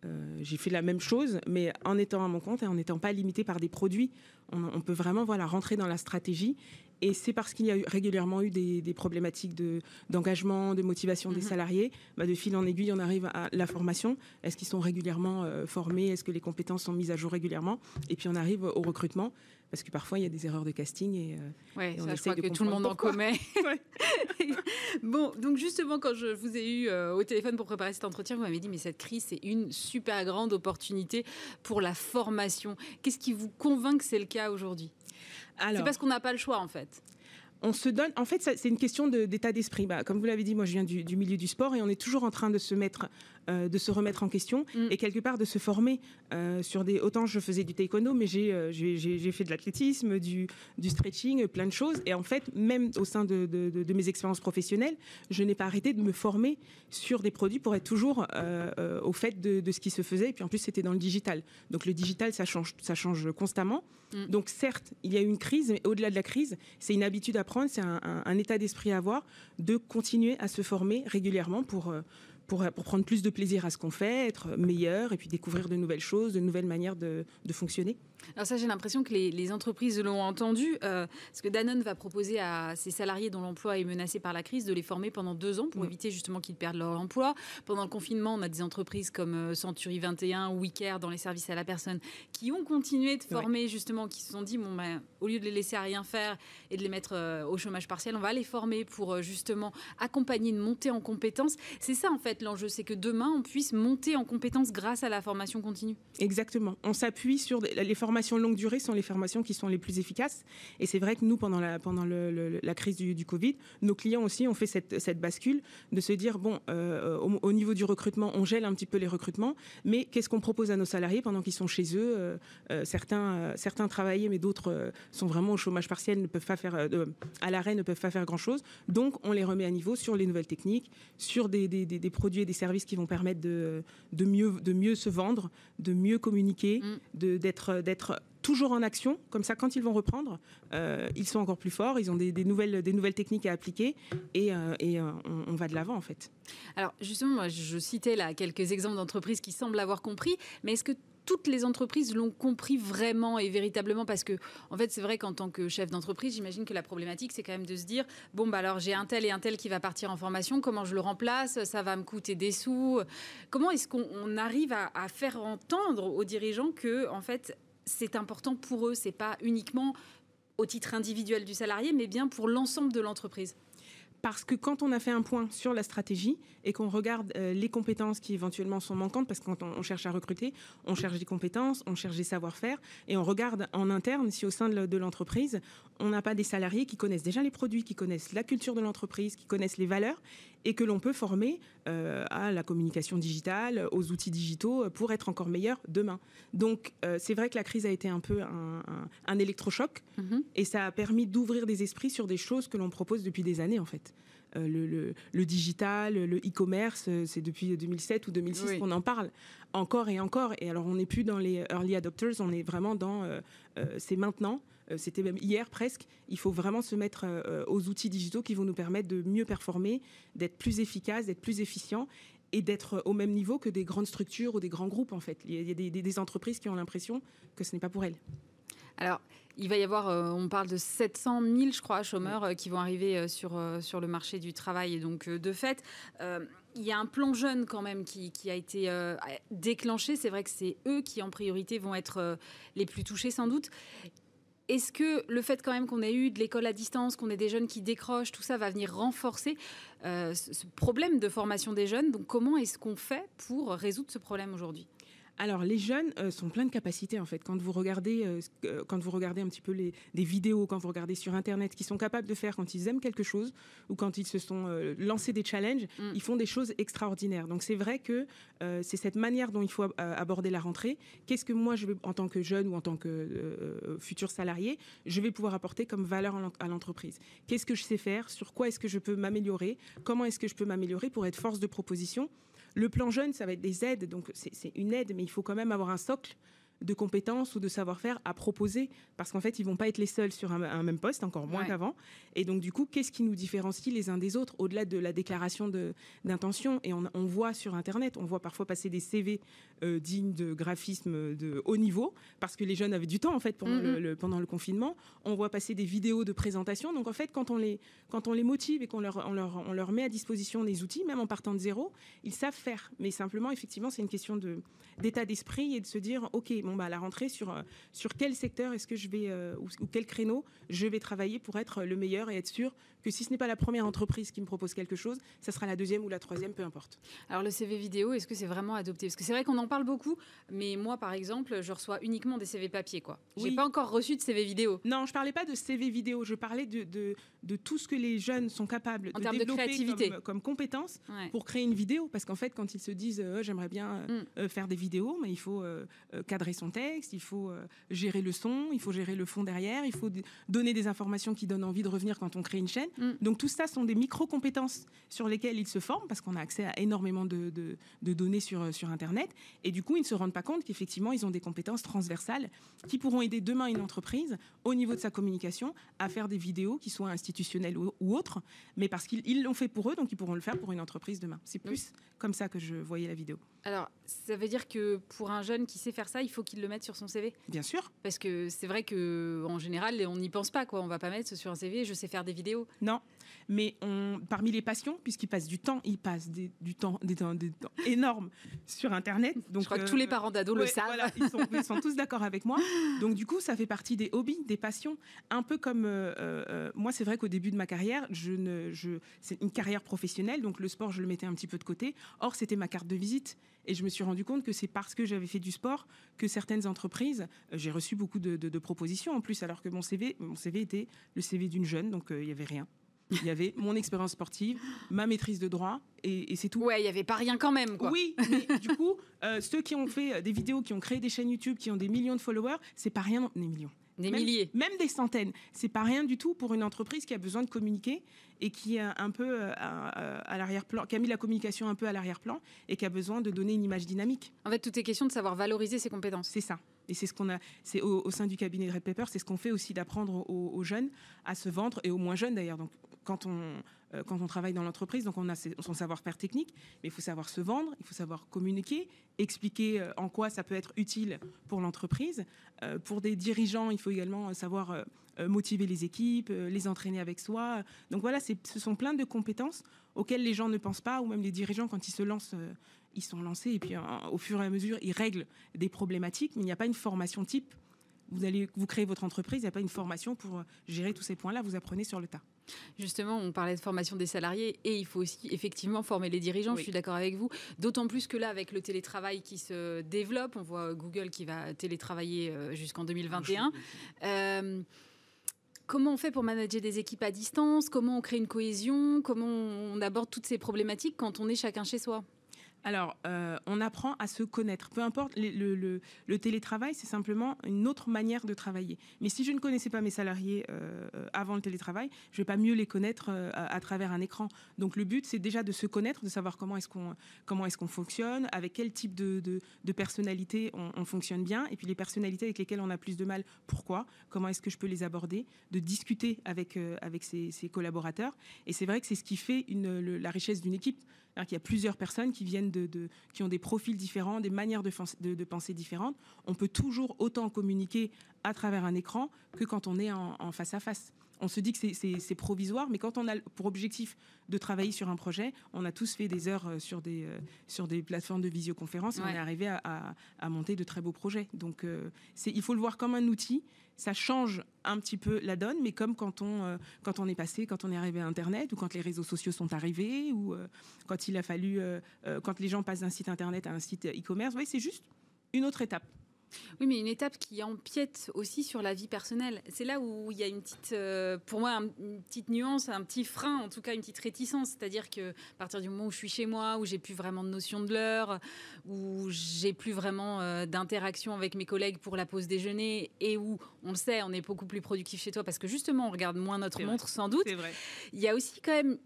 C: euh, j'ai fait la même chose, mais en étant à mon compte et en n'étant pas limité par des produits. On, peut vraiment voilà, rentrer dans la stratégie et c'est parce qu'il y a eu, régulièrement eu des, problématiques de, d'engagement, de motivation des mhm. salariés, bah de fil en aiguille, on arrive à la formation. Est-ce qu'ils sont régulièrement euh, formés? Est-ce que les compétences sont mises à jour régulièrement? Et puis on arrive au recrutement, parce que parfois il y a des erreurs de casting et,
A: euh, ouais, ça, je crois que tout le monde en commet. bon, donc justement, quand je vous ai eu euh, au téléphone pour préparer cet entretien, vous m'avez dit mais cette crise c'est une super grande opportunité pour la formation. Qu'est-ce qui vous convainc que c'est le cas aujourd'hui? C'est parce qu'on n'a pas le choix en fait
C: on se donne. En fait, c'est une question d'état d'esprit. Bah, comme vous l'avez dit, moi, je viens du, milieu du sport et on est toujours en train de se mettre, euh, de se remettre en question mm. et quelque part de se former euh, sur des. Autant je faisais du taekwondo, mais j'ai euh, j'ai fait de l'athlétisme, du, du, stretching, plein de choses. Et en fait, même au sein de, de, mes expériences professionnelles, je n'ai pas arrêté de me former sur des produits pour être toujours au fait de, ce qui se faisait. Et puis en plus, c'était dans le digital. Donc le digital, ça change, ça change constamment. Mm. Donc certes, il y a eu une crise, mais au-delà de la crise, c'est une habitude à prendre, c'est un, état d'esprit à avoir, de continuer à se former régulièrement pour, pour, pour, prendre plus de plaisir à ce qu'on fait, être meilleur et puis découvrir de nouvelles choses, de nouvelles manières de, de fonctionner.
A: Alors ça, j'ai l'impression que les, entreprises l'ont entendu, euh, parce que Danone va proposer à ses salariés dont l'emploi est menacé par la crise de les former pendant deux ans pour éviter justement qu'ils perdent leur emploi. Pendant le confinement, on a des entreprises comme euh, Century 21 ou WeCare dans les services à la personne qui ont continué de former justement, qui se sont dit, bon, ben, au lieu de les laisser à rien faire et de les mettre euh, au chômage partiel, on va les former pour justement accompagner une montée en compétences. C'est ça en fait l'enjeu, c'est que demain, on puisse monter en compétences grâce à la formation continue.
C: Exactement. On s'appuie sur les formations longue durée sont les formations qui sont les plus efficaces. Et c'est vrai que nous, pendant la, crise du, Covid, nos clients aussi ont fait cette, bascule de se dire, bon, euh, au, niveau du recrutement, on gèle un petit peu les recrutements, mais qu'est-ce qu'on propose à nos salariés pendant qu'ils sont chez eux euh, euh, certains, certains travaillent, mais d'autres sont vraiment au chômage partiel, ne peuvent pas faire, à l'arrêt, ne peuvent pas faire grand-chose. Donc, on les remet à niveau sur les nouvelles techniques, sur des, des, des, produits et des services qui vont permettre de, de, mieux, de mieux se vendre, de mieux communiquer, mm. d'être toujours en action. Comme ça, quand ils vont reprendre, euh, ils sont encore plus forts, ils ont des, nouvelles, des nouvelles techniques à appliquer et, euh, euh, on, va de l'avant en fait.
A: Alors justement, je citais là quelques exemples d'entreprises qui semblent avoir compris, mais est-ce que toutes les entreprises l'ont compris vraiment et véritablement parce que en fait c'est vrai qu'en tant que chef d'entreprise j'imagine que la problématique c'est quand même de se dire bon bah alors j'ai un tel et un tel qui va partir en formation comment je le remplace? Ça va me coûter des sous comment est-ce qu'on arrive à, à, faire entendre aux dirigeants que en fait c'est important pour eux. C'est pas uniquement au titre individuel du salarié, mais bien pour l'ensemble de l'entreprise?
C: Parce que quand on a fait un point sur la stratégie et qu'on regarde euh, les compétences qui éventuellement sont manquantes, parce que quand on, cherche à recruter, on cherche des compétences, on cherche des savoir-faire, et on regarde en interne si au sein de l'entreprise, on n'a pas des salariés qui connaissent déjà les produits, qui connaissent la culture de l'entreprise, qui connaissent les valeurs, et que l'on peut former euh, à la communication digitale, aux outils digitaux, pour être encore meilleur demain. Donc euh, c'est vrai que la crise a été un peu un, électrochoc, mm-hmm. et ça a permis d'ouvrir des esprits sur des choses que l'on propose depuis des années en fait. Euh, le, digital, le e-commerce, euh, c'est depuis 2007 ou 2006 qu'on en parle encore et encore. Et alors, on n'est plus dans les early adopters, on est vraiment dans euh, c'est maintenant. C'était même hier presque. Il faut vraiment se mettre aux outils digitaux qui vont nous permettre de mieux performer, d'être plus efficace, d'être plus efficient et d'être au même niveau que des grandes structures ou des grands groupes en fait. Il y a des, des entreprises qui ont l'impression que ce n'est pas pour elles.
A: Alors, il va y avoir, euh, on parle de 700 000, je crois, chômeurs euh, qui vont arriver euh, sur, sur le marché du travail. Et donc, de fait, il y a un plan jeune quand même qui, a été déclenché. C'est vrai que c'est eux qui, en priorité, vont être les plus touchés, sans doute. Est-ce que le fait quand même qu'on ait eu de l'école à distance, qu'on ait des jeunes qui décrochent, tout ça va venir renforcer ce problème de formation des jeunes? Donc comment est-ce qu'on fait pour résoudre ce problème aujourd'hui?
C: Alors les jeunes euh, sont pleins de capacités en fait. Quand vous regardez, euh, euh, quand vous regardez un petit peu les, des vidéos, quand vous regardez sur internet, qu'ils sont capables de faire quand ils aiment quelque chose ou quand ils se sont lancés des challenges, mm. ils font des choses extraordinaires. Donc c'est vrai que c'est cette manière dont il faut aborder la rentrée. Qu'est-ce que moi je vais en tant que jeune ou en tant que futur salarié, je vais pouvoir apporter comme valeur à l'entreprise? Qu'est-ce que je sais faire? Sur quoi est-ce que je peux m'améliorer? Comment est-ce que je peux m'améliorer pour être force de proposition le plan jeune, ça va être des aides, donc c'est une aide, mais il faut quand même avoir un socle de compétences ou de savoir-faire à proposer, parce qu'en fait, ils vont pas être les seuls sur un, même poste, encore moins qu'avant. Et donc, du coup, qu'est-ce qui nous différencie les uns des autres, au-delà de la déclaration d'intention? Et on, voit sur Internet, on voit parfois passer des CV euh, dignes de graphisme de haut niveau, parce que les jeunes avaient du temps, en fait, pendant, le, pendant le confinement. On voit passer des vidéos de présentation. Donc, en fait, quand on les, quand on les motive et qu'on leur, on leur, on leur met à disposition des outils, même en partant de zéro, ils savent faire. Mais simplement, effectivement, c'est une question d'état d'esprit et de se dire, OK, bon, bah, à la rentrée, sur, euh, sur quel secteur est-ce que je vais, euh, ou, quel créneau je vais travailler pour être le meilleur et être sûr que si ce n'est pas la première entreprise qui me propose quelque chose, ça sera la deuxième ou la troisième, peu importe.
A: Alors le CV vidéo, est-ce que c'est vraiment adopté? Parce que c'est vrai qu'on en parle beaucoup, mais moi par exemple, je reçois uniquement des CV papier. quoi. J'ai pas encore reçu de CV vidéo.
C: Non, je parlais pas de CV vidéo, je parlais de, de, de tout ce que les jeunes sont capables de développer Comme, compétence pour créer une vidéo. Parce qu'en fait, quand ils se disent euh, j'aimerais bien mm. faire des vidéos, mais il faut cadrer son texte, il faut gérer le son, il faut gérer le fond derrière, il faut donner des informations qui donnent envie de revenir quand on crée une chaîne. Mm. Donc tout ça sont des micro-compétences sur lesquelles ils se forment parce qu'on a accès à énormément de, données sur, sur Internet. Et du coup, ils ne se rendent pas compte qu'effectivement, ils ont des compétences transversales qui pourront aider demain une entreprise au niveau de sa communication à faire des vidéos qui soient institutionnelles ou, autres, mais parce qu'ils l'ont fait pour eux, donc ils pourront le faire pour une entreprise demain. C'est plus comme ça que je voyais la vidéo.
A: Alors, ça veut dire que pour un jeune qui sait faire ça, il faut qu'il le mette sur son CV
C: Bien sûr.
A: Parce que c'est vrai qu'en général, on n'y pense pas. Quoi. On va pas mettre sur un CV, je sais faire des vidéos.
C: Non, mais on, parmi les passions, puisqu'ils passent du temps, ils passent du temps, des temps, des temps énormes sur Internet.
A: Donc, je crois que tous les euh, parents d'ados le savent.
C: ils, sont, tous d'accord avec moi. Donc du coup, ça fait partie des hobbies, des passions. Un peu comme euh, euh, moi, c'est vrai qu'au début de ma carrière, je ne, je, c'est une carrière professionnelle, donc le sport, je le mettais un petit peu de côté. Or, c'était ma carte de visite. Et je me suis rendu compte que c'est parce que j'avais fait du sport que certaines entreprises, j'ai reçu beaucoup de, de, propositions en plus, alors que mon CV, mon CV était le CV d'une jeune, donc il n'y avait rien. Il y avait mon expérience sportive, ma maîtrise de droit, et, c'est tout.
A: Ouais, il n'y avait pas rien quand même, quoi.
C: Oui, mais du coup, euh, ceux qui ont fait des vidéos, qui ont créé des chaînes YouTube, qui ont des millions de followers, c'est pas rien, des millions.
A: Des milliers.
C: Même des centaines. C'est pas rien du tout pour une entreprise qui a besoin de communiquer et qui est un peu euh, à, l'arrière-plan, qui a mis la communication un peu à l'arrière-plan et qui a besoin de donner une image dynamique.
A: En fait, tout est question de savoir valoriser ses compétences.
C: C'est ça. Et c'est ce qu'on a, c'est au, sein du cabinet de Red Pepper, c'est ce qu'on fait aussi d'apprendre aux, aux, jeunes à se vendre et aux moins jeunes d'ailleurs. Donc quand on, euh, quand on travaille dans l'entreprise, donc on a son savoir-faire technique, mais il faut savoir se vendre, il faut savoir communiquer, expliquer euh, en quoi ça peut être utile pour l'entreprise. Euh, pour des dirigeants, il faut également savoir motiver les équipes, les entraîner avec soi. Donc voilà, ce sont plein de compétences auxquelles les gens ne pensent pas, ou même les dirigeants, quand ils se lancent, ils sont lancés, et puis au fur et à mesure, ils règlent des problématiques, mais il n'y a pas une formation type. Vous allez vous créer votre entreprise, il n'y a pas une formation pour gérer tous ces points-là, vous apprenez sur le tas.
A: Justement, on parlait de formation des salariés et il faut aussi effectivement former les dirigeants, je suis d'accord avec vous. D'autant plus que là, avec le télétravail qui se développe, on voit Google qui va télétravailler euh, jusqu'en 2021. Euh, comment on fait pour manager des équipes à distance? Comment on crée une cohésion? Comment on aborde toutes ces problématiques quand on est chacun chez soi?
C: Alors, euh, on apprend à se connaître. Peu importe, le, télétravail, c'est simplement une autre manière de travailler. Mais si je ne connaissais pas mes salariés euh, avant le télétravail, je ne vais pas mieux les connaître euh, à, travers un écran. Donc, le but, c'est déjà de se connaître, de savoir comment est-ce qu'on est-ce fonctionne, avec quel type de, de, personnalité on, fonctionne bien, et puis les personnalités avec lesquelles on a plus de mal, pourquoi, comment est-ce que je peux les aborder, de discuter avec, avec ses, collaborateurs. Et c'est vrai que c'est ce qui fait la richesse d'une équipe. Il y a plusieurs personnes qui viennent de, qui ont des profils différents, des manières de, de, penser différentes. On peut toujours autant communiquer à travers un écran que quand on est en, face à face. On se dit que c'est provisoire, mais quand on a pour objectif de travailler sur un projet, on a tous fait des heures euh, sur des, euh, sur des plateformes de visioconférence et on est arrivé à, monter de très beaux projets. Donc euh, il faut le voir comme un outil ça change un petit peu la donne, mais comme quand on, euh, quand on est passé, quand on est arrivé à Internet, ou quand les réseaux sociaux sont arrivés, ou euh, quand il a fallu, quand les gens passent d'un site Internet à un site e-commerce, oui, c'est juste une autre étape.
A: Oui, mais une étape qui empiète aussi sur la vie personnelle. C'est là où il y a une petite, euh, pour moi, une petite nuance, un petit frein, en tout cas une petite réticence. C'est-à-dire que à partir du moment où je suis chez moi, où j'ai plus vraiment de notion de l'heure, où j'ai plus vraiment euh, d'interaction avec mes collègues pour la pause déjeuner, et où on le sait, on est beaucoup plus productif chez toi parce que justement on regarde moins notre montre, sans doute.
C: Vrai.
A: Il y a aussi quand même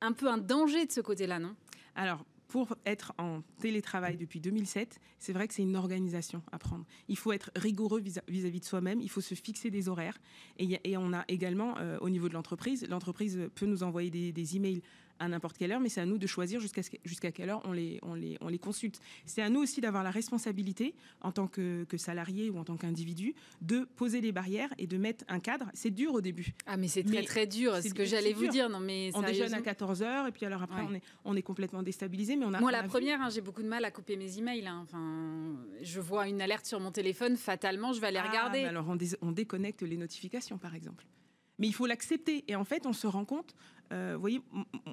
A: un peu un danger de ce côté-là, non?
C: Alors, pour être en télétravail depuis 2007, c'est vrai que c'est une organisation à prendre. Il faut être rigoureux vis-à-vis de soi-même, il faut se fixer des horaires. Et, on a également, euh, au niveau de l'entreprise, l'entreprise peut nous envoyer des, des emails à n'importe quelle heure, mais c'est à nous de choisir jusqu'à jusqu'à quelle heure on les, on les, on les consulte. C'est à nous aussi d'avoir la responsabilité, en tant que, que salarié ou en tant qu'individu, de poser les barrières et de mettre un cadre. C'est dur au début.
A: Ah, mais c'est très, très dur. C'est ce que j'allais vous dire. Non, mais
C: on déjeune à 14 heures et puis alors après, on, est, on est complètement déstabilisé. Mais on a,
A: Moi, la première, hein, j'ai beaucoup de mal à couper mes emails. Hein. Enfin, je vois une alerte sur mon téléphone, fatalement, je vais aller ah, regarder.
C: alors, on, on déconnecte les notifications, par exemple. Mais il faut l'accepter. Et en fait, on se rend compte vous voyez,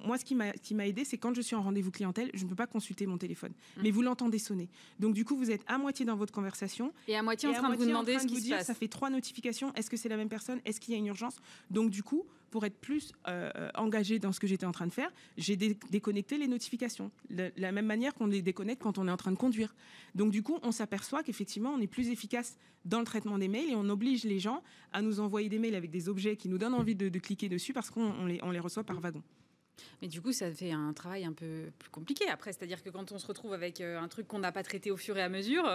C: moi, ce qui m'a aidé, c'est quand je suis en rendez-vous clientèle, je ne peux pas consulter mon téléphone. Mmh. Mais vous l'entendez sonner. Donc, du coup, vous êtes à moitié dans votre conversation.
A: Et à moitié en train de vous demander ce qui se passe.
C: Ça fait trois notifications. Est-ce que c'est la même personne? Est-ce qu'il y a une urgence? Donc, du coup, pour être plus euh, euh, engagé dans ce que j'étais en train de faire, j'ai déconnecté les notifications. De la même manière qu'on les déconnecte quand on est en train de conduire. Donc du coup, on s'aperçoit qu'effectivement, on est plus efficace dans le traitement des mails et on oblige les gens à nous envoyer des mails avec des objets qui nous donnent envie de, cliquer dessus parce qu'on les, on les reçoit par wagon.
A: Mais du coup, ça fait un travail un peu plus compliqué après. C'est-à-dire que quand on se retrouve avec euh, un truc qu'on n'a pas traité au fur et à mesure...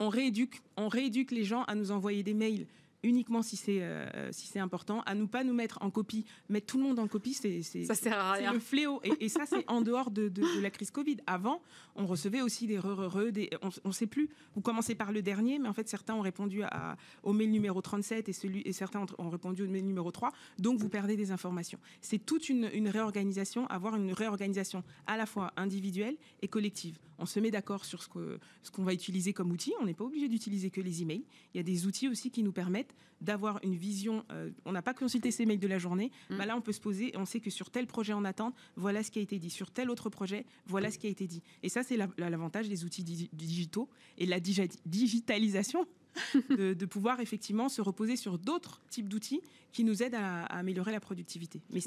C: On rééduque, on rééduque les gens à nous envoyer des mails uniquement si c'est euh, si c'est important, à nous pas nous mettre en copie, mettre tout le monde en copie, c'est c'est le fléau. Et, ça c'est en dehors de, de, la crise Covid. Avant, on recevait aussi des re, des on, ne sait plus. Vous commencez par le dernier, mais en fait certains ont répondu à, au mail numéro 37 et celui et certains ont, répondu au mail numéro 3. Donc vous perdez des informations. C'est toute une, une réorganisation, avoir une réorganisation à la fois individuelle et collective. On se met d'accord sur ce qu'on ce qu'on va utiliser comme outil. On n'est pas obligé d'utiliser que les emails. Il y a des outils aussi qui nous permettent d'avoir une vision. Euh, on n'a pas consulté ces mails de la journée. Mm. Bah là, on peut se poser et on sait que sur tel projet en attente, voilà ce qui a été dit. Sur tel autre projet, voilà ce qui a été dit. Et ça, c'est l'avantage des outils digitaux et la digitalisation. de, pouvoir effectivement se reposer sur d'autres types d'outils qui nous aident à, améliorer la productivité.
A: Mais,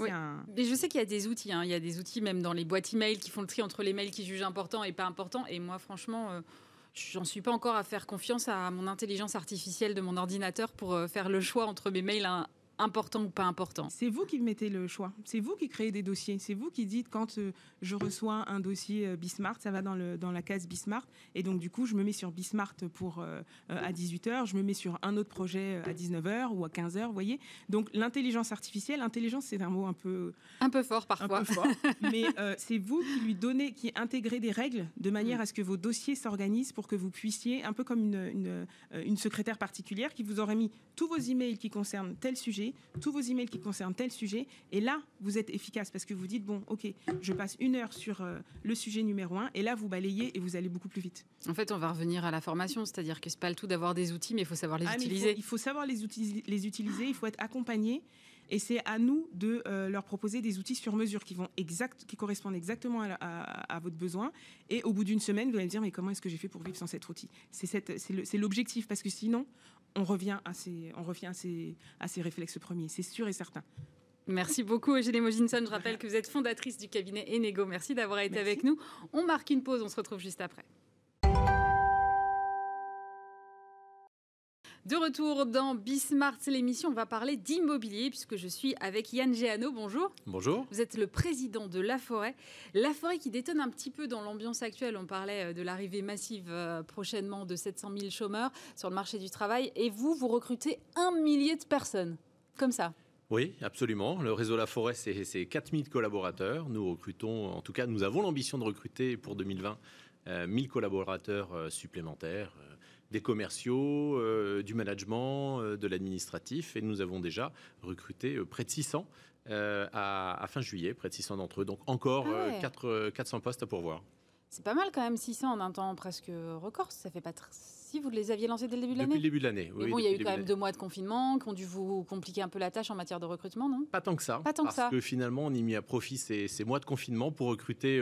A: Mais je sais qu'il y a des outils, hein. il y a des outils même dans les boîtes email qui font le tri entre les mails qui jugent importants et pas importants. Et moi, franchement, euh, j'en suis pas encore à faire confiance à mon intelligence artificielle de mon ordinateur pour euh, faire le choix entre mes mails important ou pas important
C: C'est vous qui mettez le choix. C'est vous qui créez des dossiers. C'est vous qui dites quand euh, je reçois un dossier euh, Bismart, ça va dans, le, dans la case Bismart. Et donc, du coup, je me mets sur Bismart pour, euh, à 18h, je me mets sur un autre projet à 19h ou à 15h, vous voyez. Donc, l'intelligence artificielle, l'intelligence, c'est un mot un peu...
A: Un peu fort parfois.
C: Un peu fort. mais c'est vous qui lui donnez, qui intégrez des règles de manière mm. à ce que vos dossiers s'organisent pour que vous puissiez, un peu comme une, une, une secrétaire particulière qui vous aurait mis tous vos emails qui concernent tel sujet tous vos emails qui concernent tel sujet. Et là, vous êtes efficace parce que vous dites, bon, ok, je passe une heure sur euh, le sujet numéro un. Et là, vous balayez et vous allez beaucoup plus vite.
A: En fait, on va revenir à la formation. C'est-à-dire que c'est pas le tout d'avoir des outils, mais il faut savoir les ah, utiliser.
C: Il faut, savoir les, les utiliser, il faut être accompagné. Et c'est à nous de euh, leur proposer des outils sur mesure qui, vont exact, qui correspondent exactement à, votre besoin. Et au bout d'une semaine, vous allez me dire, mais comment est-ce que j'ai fait pour vivre sans cet outil? C'est l'objectif, parce que sinon, on revient à ces, on revient à ces, à ces réflexes premiers, c'est sûr et certain.
A: Merci beaucoup, Eugénie Moginson. Je rappelle que vous êtes fondatrice du cabinet Enego. Merci d'avoir été avec nous. On marque une pause, on se retrouve juste après. De retour dans Bismart, l'émission, on va parler d'immobilier puisque je suis avec Yann Géano. Bonjour.
D: Bonjour.
A: Vous êtes le président de La Forêt. La Forêt qui détonne un petit peu dans l'ambiance actuelle. On parlait euh, de l'arrivée massive euh, prochainement de 700 000 chômeurs sur le marché du travail. Et vous, vous recrutez un millier de personnes. Comme ça.
D: Oui, absolument. Le réseau La Forêt, c'est 4000 collaborateurs. Nous recrutons, en tout cas, nous avons l'ambition de recruter pour 2020 1000 euh, collaborateurs supplémentaires des commerciaux, euh, du management, euh, de l'administratif. Et nous avons déjà recruté euh, près de 600 à, fin juillet, près de 600 d'entre eux. Donc encore 4, 400 postes à pourvoir.
A: C'est pas mal quand même, 600 en un temps presque record. Ça fait pas si vous les aviez lancés dès le début de l'année
D: Depuis le début de l'année,
A: oui. bon, il y a eu quand même deux mois de confinement qui ont dû vous compliquer un peu la tâche en matière de recrutement, non?
D: Pas tant que ça. Pas tant parce que, finalement, on y mis à profit ces, mois de confinement pour recruter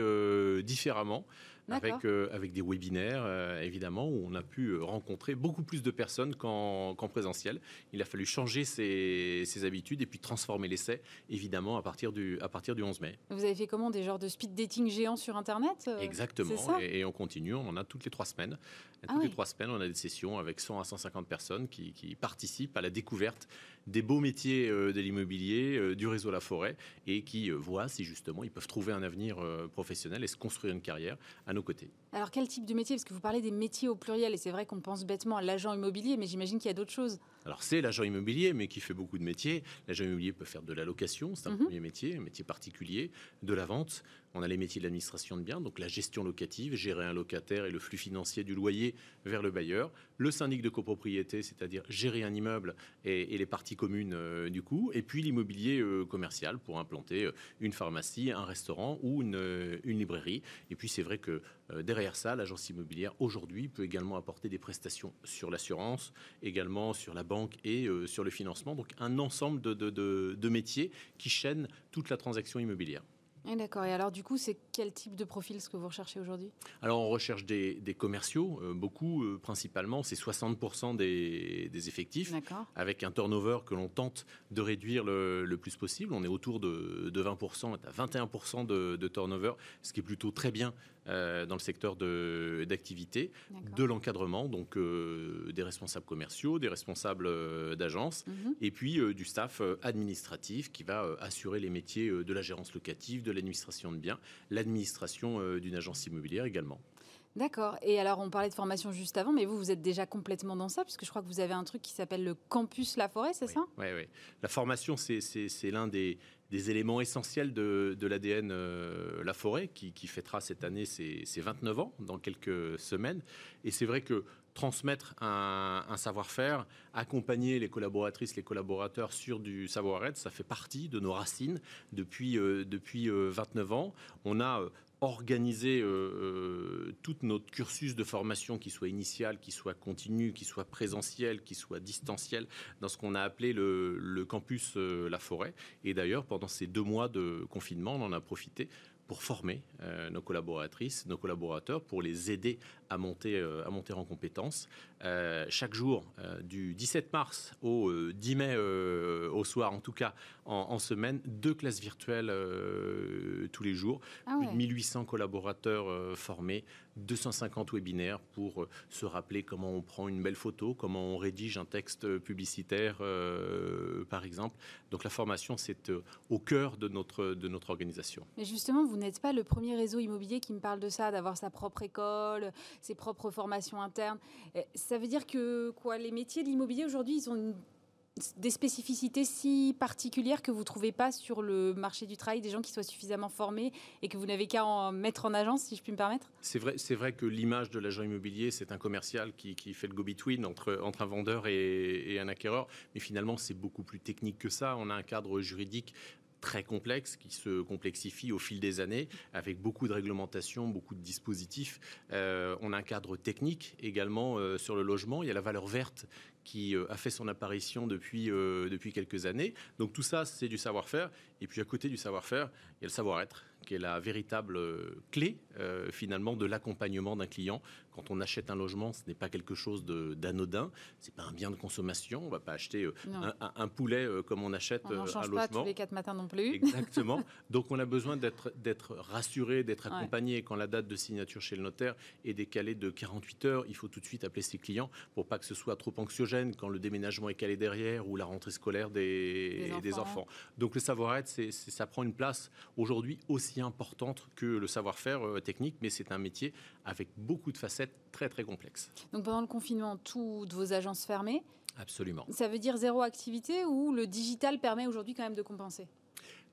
D: différemment. Avec, euh, avec des webinaires, euh, évidemment, où on a pu euh, rencontrer beaucoup plus de personnes qu'en présentiel. Il a fallu changer ses, ses habitudes et puis transformer l'essai, évidemment, à partir, du, à partir du 11 mai.
A: Vous avez fait comment Des genres de speed dating géants sur Internet
D: Exactement, et, on continue, on en a toutes les trois semaines. Ah toutes les trois semaines, on a des sessions avec 100 à 150 personnes qui, qui participent à la découverte des beaux métiers de l'immobilier, du réseau La Forêt, et qui voient si justement ils peuvent trouver un avenir professionnel et se construire une carrière à nos côtés.
A: Alors quel type de métier? Parce que vous parlez des métiers au pluriel et c'est vrai qu'on pense bêtement à l'agent immobilier, mais j'imagine qu'il y a d'autres choses.
D: Alors c'est l'agent immobilier, mais qui fait beaucoup de métiers. L'agent immobilier peut faire de la location, c'est un mhm. premier métier, un métier particulier, de la vente. On a les métiers de l'administration de biens, donc la gestion locative, gérer un locataire et le flux financier du loyer vers le bailleur. Le syndic de copropriété, c'est-à-dire gérer un immeuble et, les parties communes euh, du coup. Et puis l'immobilier euh, commercial pour implanter euh, une pharmacie, un restaurant ou une, une librairie. Et puis c'est vrai que derrière ça, l'agence immobilière aujourd'hui peut également apporter des prestations sur l'assurance, également sur la banque et sur le financement. Donc un ensemble de, de métiers qui chaînent toute la transaction immobilière.
A: D'accord. Et alors, du coup, c'est quel type de profil ce que vous recherchez aujourd'hui?
D: Alors, on recherche des, commerciaux, euh, beaucoup, euh, principalement. C'est 60% des, effectifs, avec un turnover que l'on tente de réduire le, plus possible. On est autour de, 20%, à 21% de, de turnover, ce qui est plutôt très bien euh, dans le secteur d'activité, de, l'encadrement, donc euh, des responsables commerciaux, des responsables euh, d'agence, mhm. et puis du staff administratif qui va assurer les métiers de la gérance locative, de l'administration de biens, l'administration d'une agence immobilière également.
A: D'accord. Et alors, on parlait de formation juste avant, mais vous, vous êtes déjà complètement dans ça, puisque je crois que vous avez un truc qui s'appelle le campus La Forêt, c'est ça?
D: Oui, oui. La formation, c'est l'un des, des éléments essentiels de, l'ADN euh, La Forêt, qui, fêtera cette année ses, 29 ans dans quelques semaines. Et c'est vrai que transmettre un, savoir-faire, accompagner les collaboratrices, les collaborateurs sur du savoir-être, ça fait partie de nos racines depuis, euh, depuis 29 euh, ans. On a organiser euh, euh, tout notre cursus de formation, qui soit initial, qui soit continu, qui soit présentiel, qui soit distanciel, dans ce qu'on a appelé le, campus euh, La Forêt. Et d'ailleurs, pendant ces deux mois de confinement, on en a profité pour former nos collaboratrices, nos collaborateurs, pour les aider à monter, à monter en compétences. chaque jour, du 17 mars au 10 mai au soir, en tout cas en, semaine, deux classes virtuelles tous les jours, ah plus de 1800 collaborateurs formés, 250 webinaires pour euh, se rappeler comment on prend une belle photo, comment on rédige un texte publicitaire, euh, par exemple. Donc la formation, c'est euh, au cœur de notre, de notre organisation.
A: Mais justement, vous n'êtes pas le premier réseau immobilier qui me parle de ça, d'avoir sa propre école, ses propres formations internes. Ça veut dire que les métiers de l'immobilier aujourd'hui, ils ont des spécificités si particulières que vous ne trouvez pas sur le marché du travail, des gens qui soient suffisamment formés et que vous n'avez qu'à en mettre en agence, si je puis me permettre?
D: C'est vrai, c'est vrai que l'image de l'agent immobilier, c'est un commercial qui, fait le go-between entre, entre un vendeur et un acquéreur, mais finalement, c'est beaucoup plus technique que ça. On a un cadre juridique très complexe qui se complexifie au fil des années avec beaucoup de réglementations, beaucoup de dispositifs. Euh, on a un cadre technique également euh, sur le logement. Il y a la valeur verte qui euh, a fait son apparition depuis, depuis quelques années. Donc tout ça, c'est du savoir-faire. Et puis à côté du savoir-faire, il y a le savoir-être qui est la véritable clé finalement de l'accompagnement d'un client quand on achète un logement, ce n'est pas quelque chose d'anodin, c'est pas un bien de consommation. On va pas acheter euh, un, poulet euh, comme on achète
A: on
D: euh,
A: un
D: logement. Pas
A: tous les quatre matins non plus.
D: Exactement. Donc on a besoin d'être rassuré, d'être accompagné. Quand la date de signature chez le notaire est décalée de 48 heures, il faut tout de suite appeler ses clients pour pas que ce soit trop anxiogène quand le déménagement est calé derrière ou la rentrée scolaire des, des, enfants. Donc le savoir-être, ça prend une place aujourd'hui aussi importante que le savoir-faire technique, mais c'est un métier avec beaucoup de facettes très très complexes.
A: Donc pendant le confinement, toutes vos agences fermées?
D: Absolument.
A: Ça veut dire zéro activité ou le digital permet aujourd'hui quand même de compenser?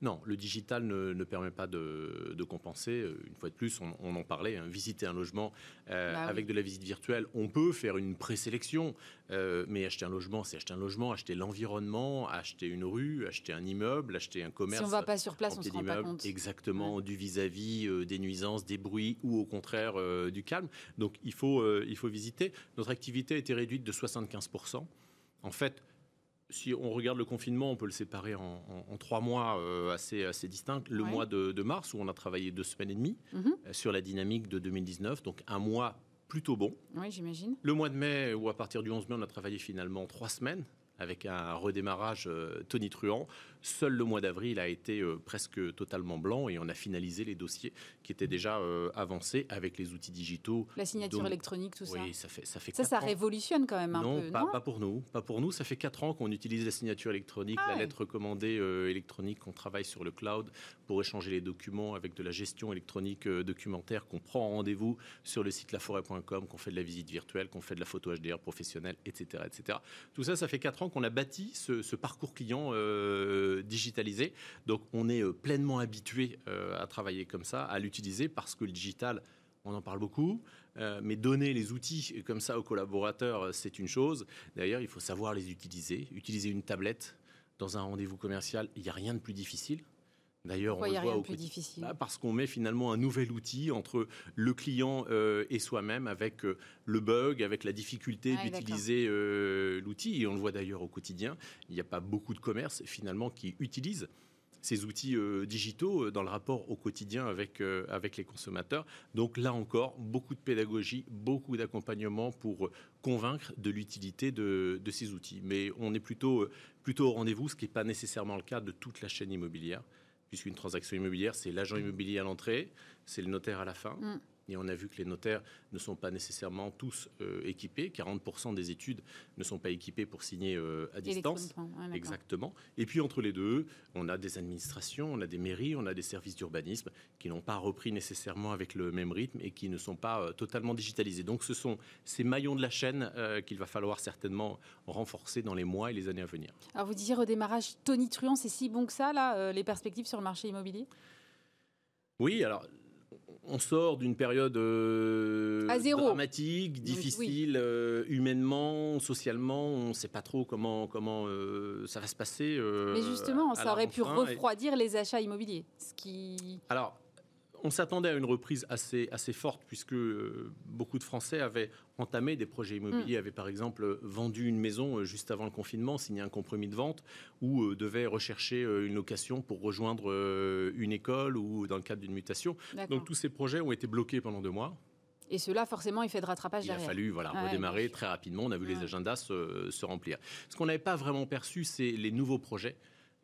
D: Non, le digital ne, permet pas de, compenser. Euh, une fois de plus, on, en parlait, hein, visiter un logement euh, bah avec de la visite virtuelle, on peut faire une présélection, euh, mais acheter un logement, c'est acheter un logement, acheter l'environnement, acheter une rue, acheter un immeuble, acheter un commerce. Si
A: on ne va pas sur place, on ne se rend pas compte.
D: Exactement, du vis-à-vis, des nuisances, des bruits ou au contraire du calme. Donc il faut, il faut visiter. Notre activité a été réduite de 75%. En fait, si on regarde le confinement, on peut le séparer en, trois mois assez, assez distincts. Le mois de, mars, où on a travaillé deux semaines et demie mhm. sur la dynamique de 2019, donc un mois plutôt bon.
A: Oui, j'imagine.
D: Le mois de mai, où à partir du 11 mai, on a travaillé finalement trois semaines avec un redémarrage tonitruant. Seul le mois d'avril a été euh, presque totalement blanc et on a finalisé les dossiers qui étaient déjà euh, avancés avec les outils digitaux.
A: La signature électronique, tout
D: ça. Oui, ça fait ça fait.
A: Ça, ça révolutionne quand même un
D: peu. Pas, non, pas pour nous. Pas pour nous. Ça fait quatre ans qu'on utilise la signature électronique, ah la lettre recommandée euh, électronique, qu'on travaille sur le cloud pour échanger les documents avec de la gestion électronique documentaire, qu'on prend rendez-vous sur le site laforêt.com, qu'on fait de la visite virtuelle, qu'on fait de la photo HDR professionnelle, etc., etc. Tout ça, ça fait quatre ans qu'on a bâti ce, ce parcours client digitalisé. Donc on est euh, pleinement habitué euh, à travailler comme ça, à l'utiliser parce que le digital, on en parle beaucoup, euh, mais donner les outils comme ça aux collaborateurs, c'est une chose. D'ailleurs, il faut savoir les utiliser. Utiliser une tablette dans un rendez-vous commercial, il n'y a rien de plus difficile.
A: D'ailleurs, on le voit au plus difficile?
D: Bah, Parce qu'on met finalement un nouvel outil entre le client euh, et soi-même, avec euh, le bug, avec la difficulté ah d'utiliser euh, l'outil. Et on le voit d'ailleurs au quotidien. Il n'y a pas beaucoup de commerces finalement qui utilisent ces outils digitaux dans le rapport au quotidien avec, avec les consommateurs. Donc là encore, beaucoup de pédagogie, beaucoup d'accompagnement pour convaincre de l'utilité de, de, ces outils. Mais on est plutôt, plutôt au rendez-vous, ce qui n'est pas nécessairement le cas de toute la chaîne immobilière puisqu'une transaction immobilière, c'est l'agent immobilier à l'entrée, c'est le notaire à la fin. Mm. Et on a vu que les notaires ne sont pas nécessairement tous euh, équipés. 40% des études ne sont pas équipées pour signer euh, à distance. Exactement. Et puis entre les deux, on a des administrations, on a des mairies, on a des services d'urbanisme qui n'ont pas repris nécessairement avec le même rythme et qui ne sont pas euh, totalement digitalisés. Donc ce sont ces maillons de la chaîne qu'il va falloir certainement renforcer dans les mois et les années à venir.
A: Alors vous disiez redémarrage tonitruant, c'est si bon que ça, là, les perspectives sur le marché immobilier?
D: Oui, alors on sort d'une période euh, dramatique, difficile, euh, humainement, socialement. On ne sait pas trop comment, comment euh, ça va se passer.
A: Mais justement, ça aurait pu refroidir les achats immobiliers. Ce qui...
D: Alors, on s'attendait à une reprise assez, assez forte puisque euh, beaucoup de Français avaient entamé des projets immobiliers, mm. avaient par exemple vendu une maison euh, juste avant le confinement, signé un compromis de vente ou euh, devaient rechercher une location pour rejoindre une école ou dans le cadre d'une mutation. Donc tous ces projets ont été bloqués pendant deux mois.
A: Et cela, forcément, effet de rattrapage
D: Il
A: derrière.
D: a fallu voilà, redémarrer très rapidement. On a vu les agendas se, se remplir. Ce qu'on n'avait pas vraiment perçu, c'est les nouveaux projets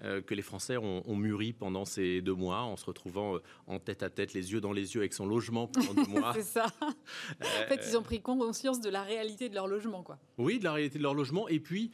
D: que les Français ont, mûri pendant ces deux mois, en se retrouvant euh, en tête à tête, les yeux dans les yeux avec son logement pendant deux mois.
A: C'est ça. en fait, ils ont pris conscience de la réalité de leur logement, quoi.
D: Oui, de la réalité de leur logement, et puis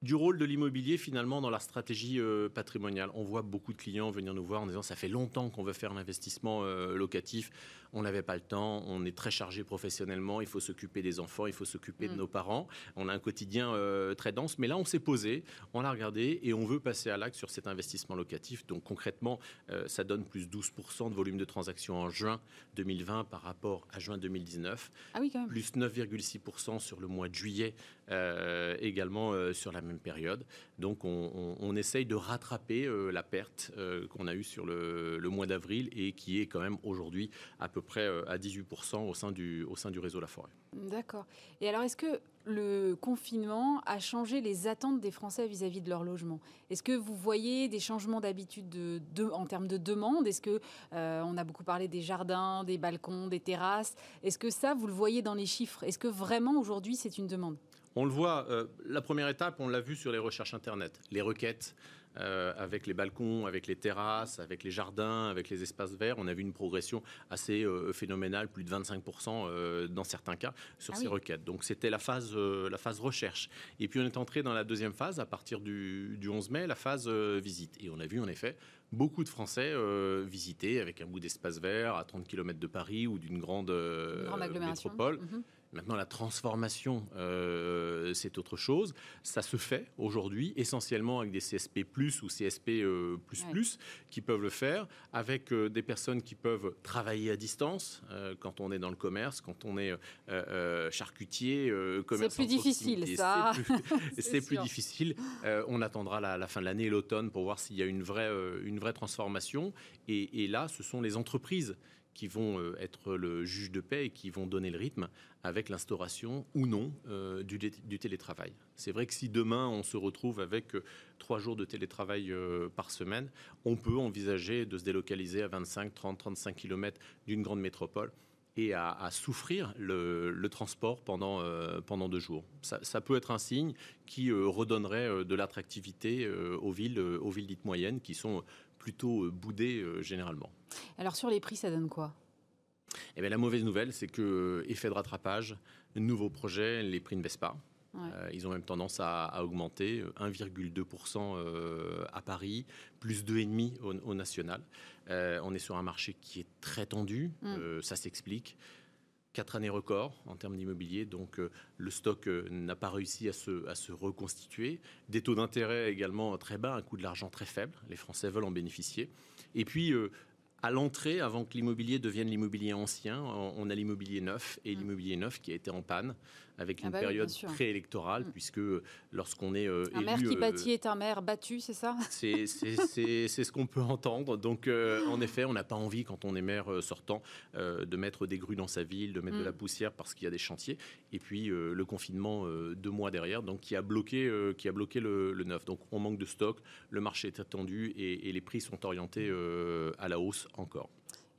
D: du rôle de l'immobilier finalement dans la stratégie euh, patrimoniale. On voit beaucoup de clients venir nous voir en disant ça fait longtemps qu'on veut faire l'investissement locatif on n'avait pas le temps, on est très chargé professionnellement, il faut s'occuper des enfants, il faut s'occuper de mm. nos parents. On a un quotidien euh, très dense, mais là on s'est posé, on l'a regardé et on veut passer à l'acte sur cet investissement locatif. Donc concrètement, euh, ça donne plus 12% de volume de transactions en juin 2020 par rapport à juin 2019,
A: ah oui,
D: plus 9,6% sur le mois de juillet euh, également sur la même période. Donc on, essaye de rattraper la perte qu'on a eue sur le, mois d'avril et qui est quand même aujourd'hui à peu près euh, à 18% au sein du, réseau La Forêt.
A: D'accord. Et alors, est-ce que le confinement a changé les attentes des Français vis-à-vis de leur logement? Est-ce que vous voyez des changements d'habitude de, en termes de demande? Est-ce que euh, on a beaucoup parlé des jardins, des balcons, des terrasses? Est-ce que ça, vous le voyez dans les chiffres? Est-ce que vraiment aujourd'hui c'est une demande?
D: On le voit, euh, la première étape, on l'a vu sur les recherches Internet, les requêtes, euh, avec les balcons, avec les terrasses, avec les jardins, avec les espaces verts. On a vu une progression assez euh, phénoménale, plus de 25% euh, dans certains cas, sur ah ces requêtes. Donc c'était la phase, la phase recherche. Et puis on est entré dans la deuxième phase, à partir du, du 11 mai, la phase visite. Et on a vu en effet beaucoup de Français visiter avec un bout d'espace vert à 30 km de Paris ou d'une grande, métropole. Mhm. Maintenant, la transformation, euh, c'est autre chose. Ça se fait aujourd'hui essentiellement avec des CSP+, ou CSP++, euh, qui peuvent le faire, avec euh, des personnes qui peuvent travailler à distance, quand on est dans le commerce, quand on est charcutier, commerçant.
A: C'est plus difficile, ça.
D: C'est plus, difficile. on attendra la, la fin de l'année et l'automne pour voir s'il y a une vraie, une vraie transformation. Et, et là, ce sont les entreprises qui vont euh, être le juge de paix et qui vont donner le rythme avec l'instauration ou non euh, du, télétravail. C'est vrai que si demain on se retrouve avec euh, trois jours de télétravail par semaine, on peut envisager de se délocaliser à 25, 30, 35 km d'une grande métropole et à, souffrir le, transport pendant, pendant deux jours. Ça, peut être un signe qui redonnerait de l'attractivité aux villes, aux villes dites moyennes qui sont plutôt boudées généralement.
A: Alors sur les prix, ça donne quoi?
D: Eh bien, la mauvaise nouvelle, c'est que euh, effet de rattrapage, nouveau projet, les prix ne baissent pas. Euh, ils ont même tendance à, augmenter 1,2% euh, à Paris, plus 2,5% au, au national. on est sur un marché qui est très tendu, mm. ça s'explique. Quatre années records en termes d'immobilier, donc le stock n'a pas réussi à se, à se reconstituer. Des taux d'intérêt également très bas, un coût de l'argent très faible. Les Français veulent en bénéficier. Et puis, à l'entrée, avant que l'immobilier devienne l'immobilier ancien, on a l'immobilier neuf et mmh. l'immobilier neuf qui a été en panne avec ah une bah période préélectorale, mm. puisque lorsqu'on est euh,
A: un maire qui euh, bâtit est un maire battu, c'est ça?
D: C'est ce qu'on peut entendre. Donc, euh, en effet, on n'a pas envie, quand on est maire sortant, de mettre des grues dans sa ville, de mettre de la mm. poussière parce qu'il y a des chantiers. Et puis, le confinement deux mois derrière, donc qui a bloqué, qui a bloqué le, neuf. Donc, on manque de stock, le marché est attendu et, et les prix sont orientés à la hausse encore.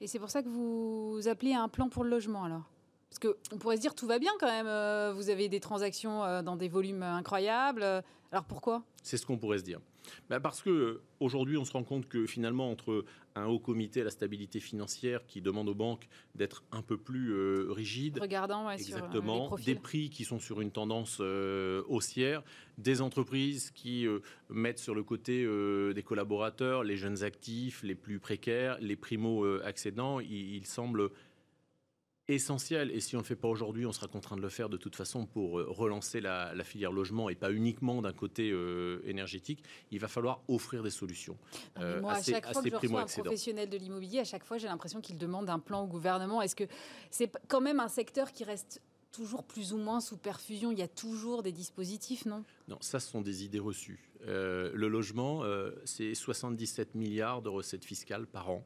A: Et c'est pour ça que vous appelez à un plan pour le logement alors? Parce qu'on pourrait se dire tout va bien quand même. Euh, vous avez des transactions euh, dans des volumes incroyables. Alors pourquoi?
D: C'est ce qu'on pourrait se dire. Bah, parce que aujourd'hui, on se rend compte que finalement, entre un haut comité à la stabilité financière qui demande aux banques d'être un peu plus euh, rigides,
A: regardant
D: exactement, des prix qui sont sur une tendance haussière, des entreprises qui mettent sur le côté des collaborateurs, les jeunes actifs, les plus précaires, les primo accédants, il, il semble essentiel. Et si on ne le fait pas aujourd'hui, on sera contraint de le faire de toute façon pour euh, relancer la, filière logement et pas uniquement d'un côté euh, énergétique. Il va falloir offrir des solutions.
A: Euh, moi, à, chaque fois que je reçois un professionnel de l'immobilier, à chaque fois, j'ai l'impression qu'il demande un plan au gouvernement. Est-ce que c'est quand même un secteur qui reste toujours plus ou moins sous perfusion? Il y a toujours des dispositifs, non?
D: Non, ça, ce sont des idées reçues. le logement, c'est 77 milliards de recettes fiscales par an.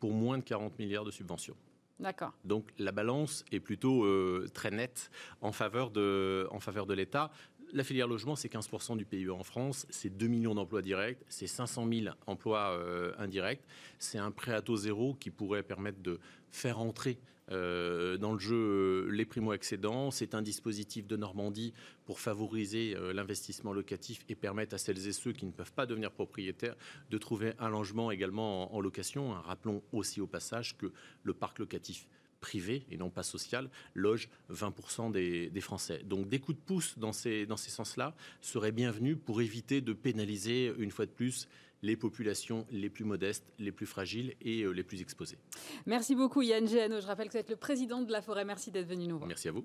D: Pour moins de 40 milliards de subventions.
A: D'accord.
D: Donc la balance est plutôt euh, très nette en faveur de, l'État. La filière logement, c'est 15% du PIB en France, c'est 2 millions d'emplois directs, c'est 500 000 emplois euh, indirects. C'est un prêt à taux zéro qui pourrait permettre de faire entrer euh, dans le jeu euh, les primo-accédants. C'est un dispositif de Normandie pour favoriser euh, l'investissement locatif et permettre à celles et ceux qui ne peuvent pas devenir propriétaires de trouver un logement également en, location. Rappelons aussi au passage que le parc locatif privé et non pas social loge 20% des, des, Français. Donc des coups de pouce dans ces, dans ces sens-là seraient bienvenus pour éviter de pénaliser une fois de plus les populations les plus modestes, les plus fragiles et euh, les plus exposées.
A: Merci beaucoup Yann Géano. Je rappelle que vous êtes le président de la forêt. Merci d'être venu nous voir.
D: Merci à vous.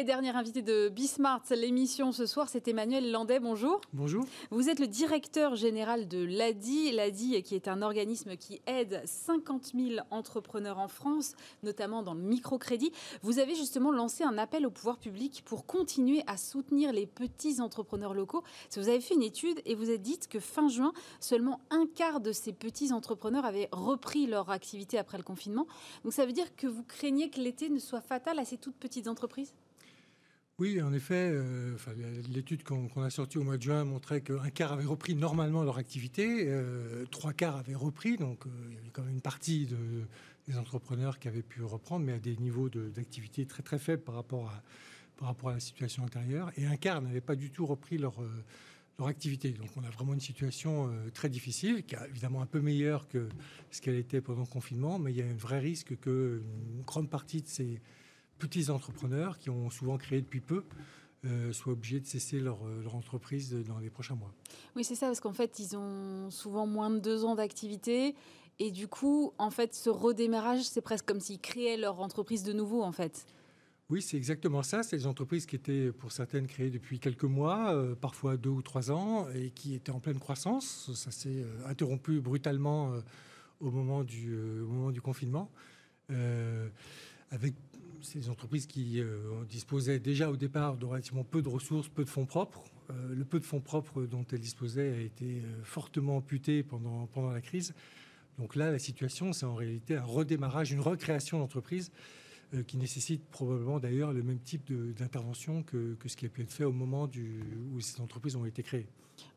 A: Et dernier invité de Bismart, l'émission ce soir, c'est Emmanuel Landais. Bonjour.
E: Bonjour.
A: Vous êtes le directeur général de l'ADI. L'ADI, qui est un organisme qui aide 50 000 entrepreneurs en France, notamment dans le microcrédit. Vous avez justement lancé un appel au pouvoir public pour continuer à soutenir les petits entrepreneurs locaux. Vous avez fait une étude et vous êtes dit que fin juin, seulement un quart de ces petits entrepreneurs avaient repris leur activité après le confinement. Donc ça veut dire que vous craignez que l'été ne soit fatal à ces toutes petites entreprises?
E: Oui, en effet, euh, l'étude qu'on a sortie au mois de juin montrait qu'un quart avait repris normalement leur activité, euh, trois quarts avaient repris, donc euh, il y avait quand même une partie des entrepreneurs qui avaient pu reprendre, mais à des niveaux d'activité très très faibles par rapport à, par rapport à la situation antérieure, et un quart n'avait pas du tout repris leur, leur activité. Donc on a vraiment une situation très difficile, qui est évidemment un peu meilleure que ce qu'elle était pendant le confinement, mais il y a un vrai risque qu'une grande partie de ces petits entrepreneurs qui ont souvent créé depuis peu euh, soient obligés de cesser leur, euh, leur, entreprise dans les prochains mois.
A: Oui, c'est ça, parce qu'en fait, ils ont souvent moins de deux ans d'activité. Et du coup, en fait, ce redémarrage, c'est presque comme s'ils créaient leur entreprise de nouveau, en fait.
E: Oui, c'est exactement ça. C'est des entreprises qui étaient, pour certaines, créées depuis quelques mois, euh, parfois deux ou trois ans, et qui étaient en pleine croissance. Ça s'est interrompu brutalement au, moment du, au moment du confinement, avec des entreprises qui disposaient déjà au départ de relativement peu de ressources, peu de fonds propres. le peu de fonds propres dont elles disposaient a été fortement amputé pendant, pendant la crise. Donc là, la situation, c'est en réalité un redémarrage, une recréation d'entreprise euh, qui nécessite probablement d'ailleurs le même type d'intervention que, ce qui a pu être fait au moment où ces entreprises ont été créées.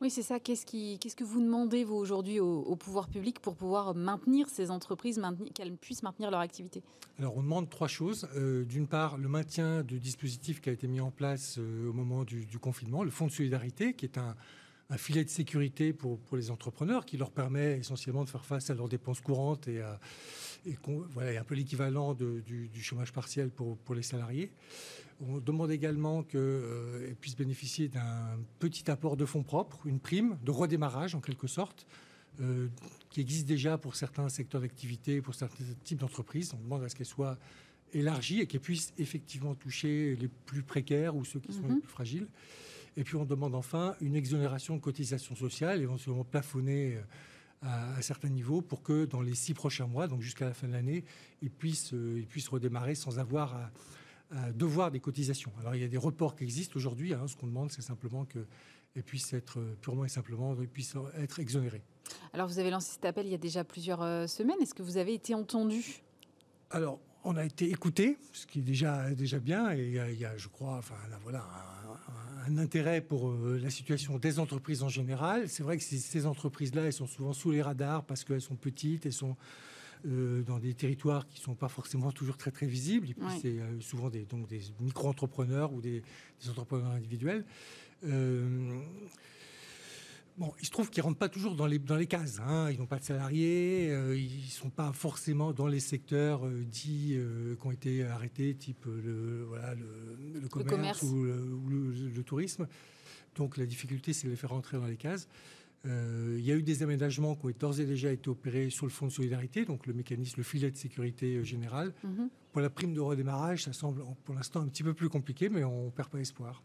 A: Oui, c'est ça. Qu'est-ce, que vous demandez, aujourd'hui, au, pouvoir public pour pouvoir maintenir ces entreprises, qu'elles puissent maintenir leur activité?
E: Alors, on demande trois choses. Euh, d'une part, le maintien du dispositif qui a été mis en place euh, au moment du, confinement, le fonds de solidarité, qui est un, filet de sécurité pour, les entrepreneurs, qui leur permet essentiellement de faire face à leurs dépenses courantes et un peu l'équivalent du, chômage partiel pour, les salariés. On demande également qu'elles euh, puissent bénéficier d'un petit apport de fonds propres, une prime de redémarrage en quelque sorte, euh, qui existe déjà pour certains secteurs d'activité, pour certains types d'entreprises. On demande à ce qu'elle soit élargie et qu'elle puisse effectivement toucher les plus précaires ou ceux qui sont les mhm. plus fragiles. Et puis on demande enfin une exonération de cotisation sociale, éventuellement plafonnée euh, à, certains niveaux pour que dans les six prochains mois, donc jusqu'à la fin de l'année, ils puissent, euh, ils puissent redémarrer sans avoir à, devoir des cotisations. Alors il y a des reports qui existent aujourd'hui. Hein. ce qu'on demande, c'est simplement qu'elles puissent être euh, purement et simplement puissent être exonérées.
A: Alors vous avez lancé cet appel il y a déjà plusieurs euh, semaines. Est-ce que vous avez été entendu?
E: Alors on a été écouté, ce qui est déjà, déjà bien. Et il y a, je crois, enfin voilà, un intérêt pour euh, la situation des entreprises en général. C'est vrai que ces, entreprises-là, elles sont souvent sous les radars parce qu'elles sont petites, elles sont euh, dans des territoires qui ne sont pas forcément toujours très très visibles. Et puis c'est euh, souvent des, donc des micro-entrepreneurs ou des, entrepreneurs individuels. Bon, il se trouve qu'ils ne rentrent pas toujours dans les, dans les cases. Hein. Ils n'ont pas de salariés, euh, ils ne sont pas forcément dans les secteurs euh, dits euh, qui ont été arrêtés, type le, voilà, le, commerce, ou, le, tourisme. Donc la difficulté, c'est de les faire rentrer dans les cases. Il y a eu des aménagements qui ont d'ores et déjà été opérés sur le fonds de solidarité, donc le mécanisme, le filet de sécurité général. Mhm. Pour la prime de redémarrage, ça semble pour l'instant un petit peu plus compliqué, mais on ne perd pas espoir.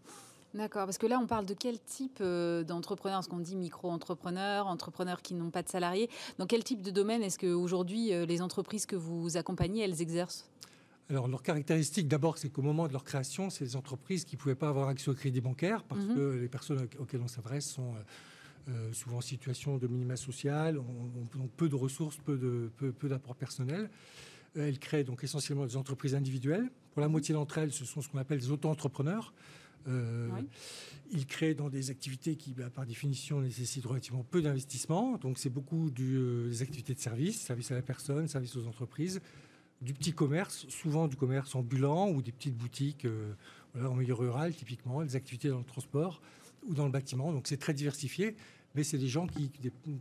A: D'accord, parce que là, on parle de quel type euh, d'entrepreneurs? Ce qu'on dit micro-entrepreneurs, entrepreneurs qui n'ont pas de salariés. Dans quel type de domaine est-ce qu'aujourd'hui, euh, les entreprises que vous accompagnez, elles exercent?
E: Alors, leur caractéristique, d'abord, c'est qu'au moment de leur création, c'est des entreprises qui ne pouvaient pas avoir accès au crédit bancaire parce mhm. que les personnes auxquelles on s'adresse sont euh, souvent en situation de minima social, ont, peu de ressources, peu d'apports peu, personnels. Elles créent donc essentiellement des entreprises individuelles. Pour la moitié d'entre elles, ce sont ce qu'on appelle des auto-entrepreneurs. Euh, il crée dans des activités qui, bah, par définition, nécessitent relativement peu d'investissement. Donc, c'est beaucoup euh, des activités de service, service à la personne, service aux entreprises, du petit commerce, souvent du commerce ambulant ou des petites boutiques euh, en milieu rural, typiquement, des activités dans le transport ou dans le bâtiment. Donc, c'est très diversifié. Mais c'est des gens qui,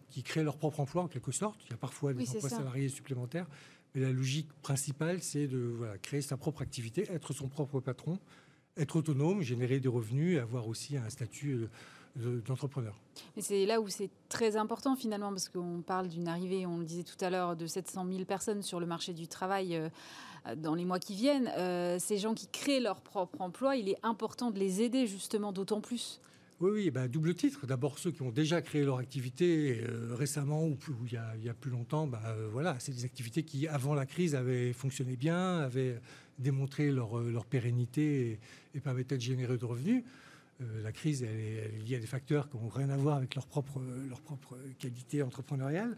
E: qui, créent leur propre emploi en quelque sorte. Il y a parfois des emplois salariés supplémentaires. Mais la logique principale, c'est de créer sa propre activité, être son propre patron, être autonome, générer des revenus, avoir aussi un statut euh, d'entrepreneur.
A: Mais c'est là où c'est très important finalement, parce qu'on parle d'une arrivée, on le disait tout à l'heure, de 700 000 personnes sur le marché du travail euh, dans les mois qui viennent. Euh, ces gens qui créent leur propre emploi, il est important de les aider justement d'autant plus.
E: Oui, oui, bah, double titre. D'abord, ceux qui ont déjà créé leur activité récemment ou, il, y a, plus longtemps, bah, voilà, c'est des activités qui, avant la crise, avaient fonctionné bien, avaient démontré leur, leur pérennité et, permettaient de générer de revenus. Euh, la crise, elle est, liée à des facteurs qui n'ont rien à voir avec leur propre, leur propre qualité entrepreneuriale.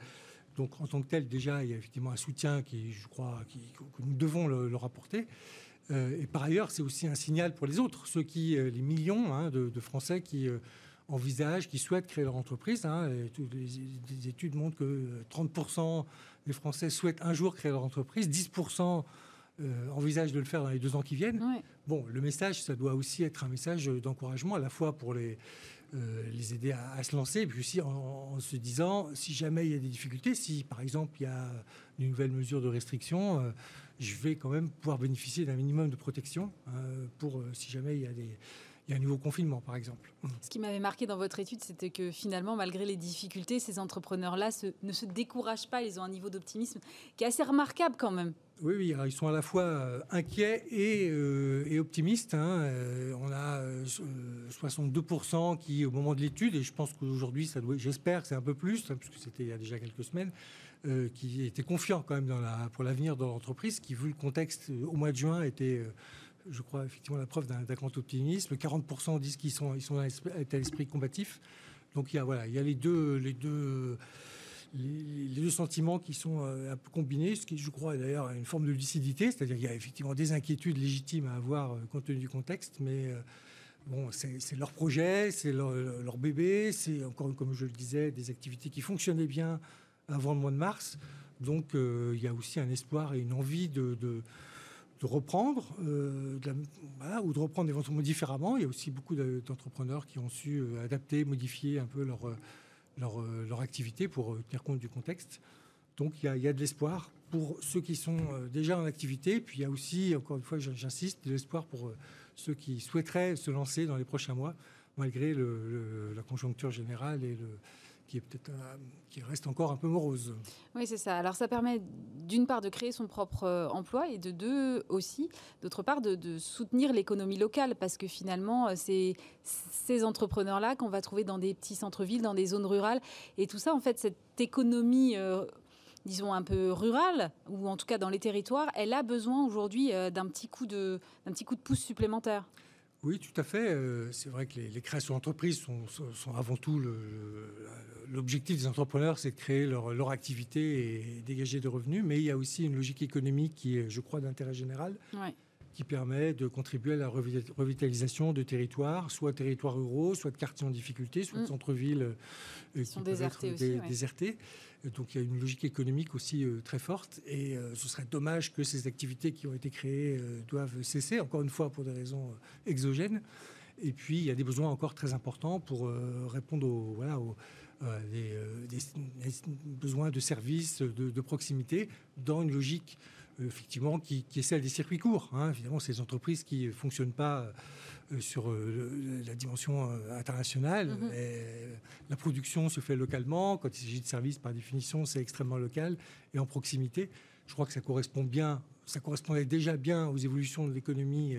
E: Donc, en tant que tel, déjà, il y a effectivement un soutien qui, je crois, que nous devons leur apporter. Euh, et par ailleurs, c'est aussi un signal pour les autres, ceux qui, euh, les millions hein, de, Français qui envisagent, qui souhaitent créer leur entreprise. Hein, et toutes les, études montrent que 30% des Français souhaitent un jour créer leur entreprise, 10% euh, envisage de le faire dans les deux ans qui viennent. Bon, le message, ça doit aussi être un message d'encouragement à la fois pour les, euh, les aider à, se lancer, puis aussi en, se disant, si jamais il y a des difficultés, si par exemple il y a une nouvelle mesure de restriction, euh, je vais quand même pouvoir bénéficier d'un minimum de protection pour si jamais il y a des il y a un nouveau confinement, par exemple.
A: Ce qui m'avait marqué dans votre étude, c'était que finalement, malgré les difficultés, ces entrepreneurs-là ne se découragent pas. Ils ont un niveau d'optimisme qui est assez remarquable quand même.
E: Oui, oui, ils sont à la fois euh, inquiets et, euh, optimistes. Hein. Euh, on a 62% qui, au moment de l'étude, et je pense qu'aujourd'hui, j'espère que c'est un peu plus, hein, puisque c'était il y a déjà quelques semaines, qui étaient confiants quand même pour l'avenir de l'entreprise, qui, vu le contexte au mois de juin, était je crois, effectivement la preuve d'un grand optimisme. 40% disent qu'ils sont, sont à l'esprit combatif. Donc il y a, voilà, il y a les deux, les deux, les, deux sentiments qui sont euh, un peu combinés, ce qui, je crois, d'ailleurs une forme de lucidité, c'est-à-dire qu'il y a effectivement des inquiétudes légitimes à avoir euh, compte tenu du contexte, mais euh, bon, c'est leur projet, c'est leur, bébé, c'est encore, comme je le disais, des activités qui fonctionnaient bien avant le mois de mars. Donc il y a aussi un espoir et une envie de reprendre, euh, ou de reprendre éventuellement différemment. Il y a aussi beaucoup d'entrepreneurs qui ont su euh, adapter, modifier un peu leur, euh, leur, leur activité pour tenir compte du contexte. Donc il y a, de l'espoir pour ceux qui sont déjà en activité. Puis il y a aussi, encore une fois, j'insiste, de l'espoir pour ceux qui souhaiteraient se lancer dans les prochains mois, malgré la conjoncture générale et le, qui est peut-être qui reste encore un peu morose.
A: Oui, c'est ça. Alors ça permet d'une part de créer son propre euh, emploi et de deux aussi, d'autre part, de, soutenir l'économie locale parce que finalement, euh, c'est ces entrepreneurs-là qu'on va trouver dans des petits centres-villes, dans des zones rurales et tout ça, en fait, cette économie. Euh, disons un peu rurale ou en tout cas dans les territoires, elle a besoin aujourd'hui d'un petit coup de d'un petit coup de pouce supplémentaire.
E: Oui, tout à fait. C'est vrai que les, créations d'entreprises sont, sont, avant tout l'objectif des entrepreneurs, c'est de créer leur, activité et dégager des revenus, mais il y a aussi une logique économique qui est, je crois, d'intérêt général, qui permet de contribuer à la revitalisation de territoires, soit territoires ruraux, soit de quartiers en difficulté, soit de mm. centres-villes
A: euh, qui sont désertés.
E: désertés. Donc il y a une logique économique aussi euh, très forte, et euh, ce serait dommage que ces activités qui ont été créées doivent cesser, encore une fois pour des raisons exogènes. Et puis, il y a des besoins encore très importants pour répondre aux, euh, euh, besoins de services de, proximité dans une logique euh, effectivement qui, est celle des circuits courts. Hein. Évidemment, ces entreprises qui ne fonctionnent pas sur la dimension internationale. Mm-hmm. la production se fait localement. Quand il s'agit de services, par définition, c'est extrêmement local et en proximité. Je crois que ça correspond bien, ça correspondait déjà bien aux évolutions de l'économie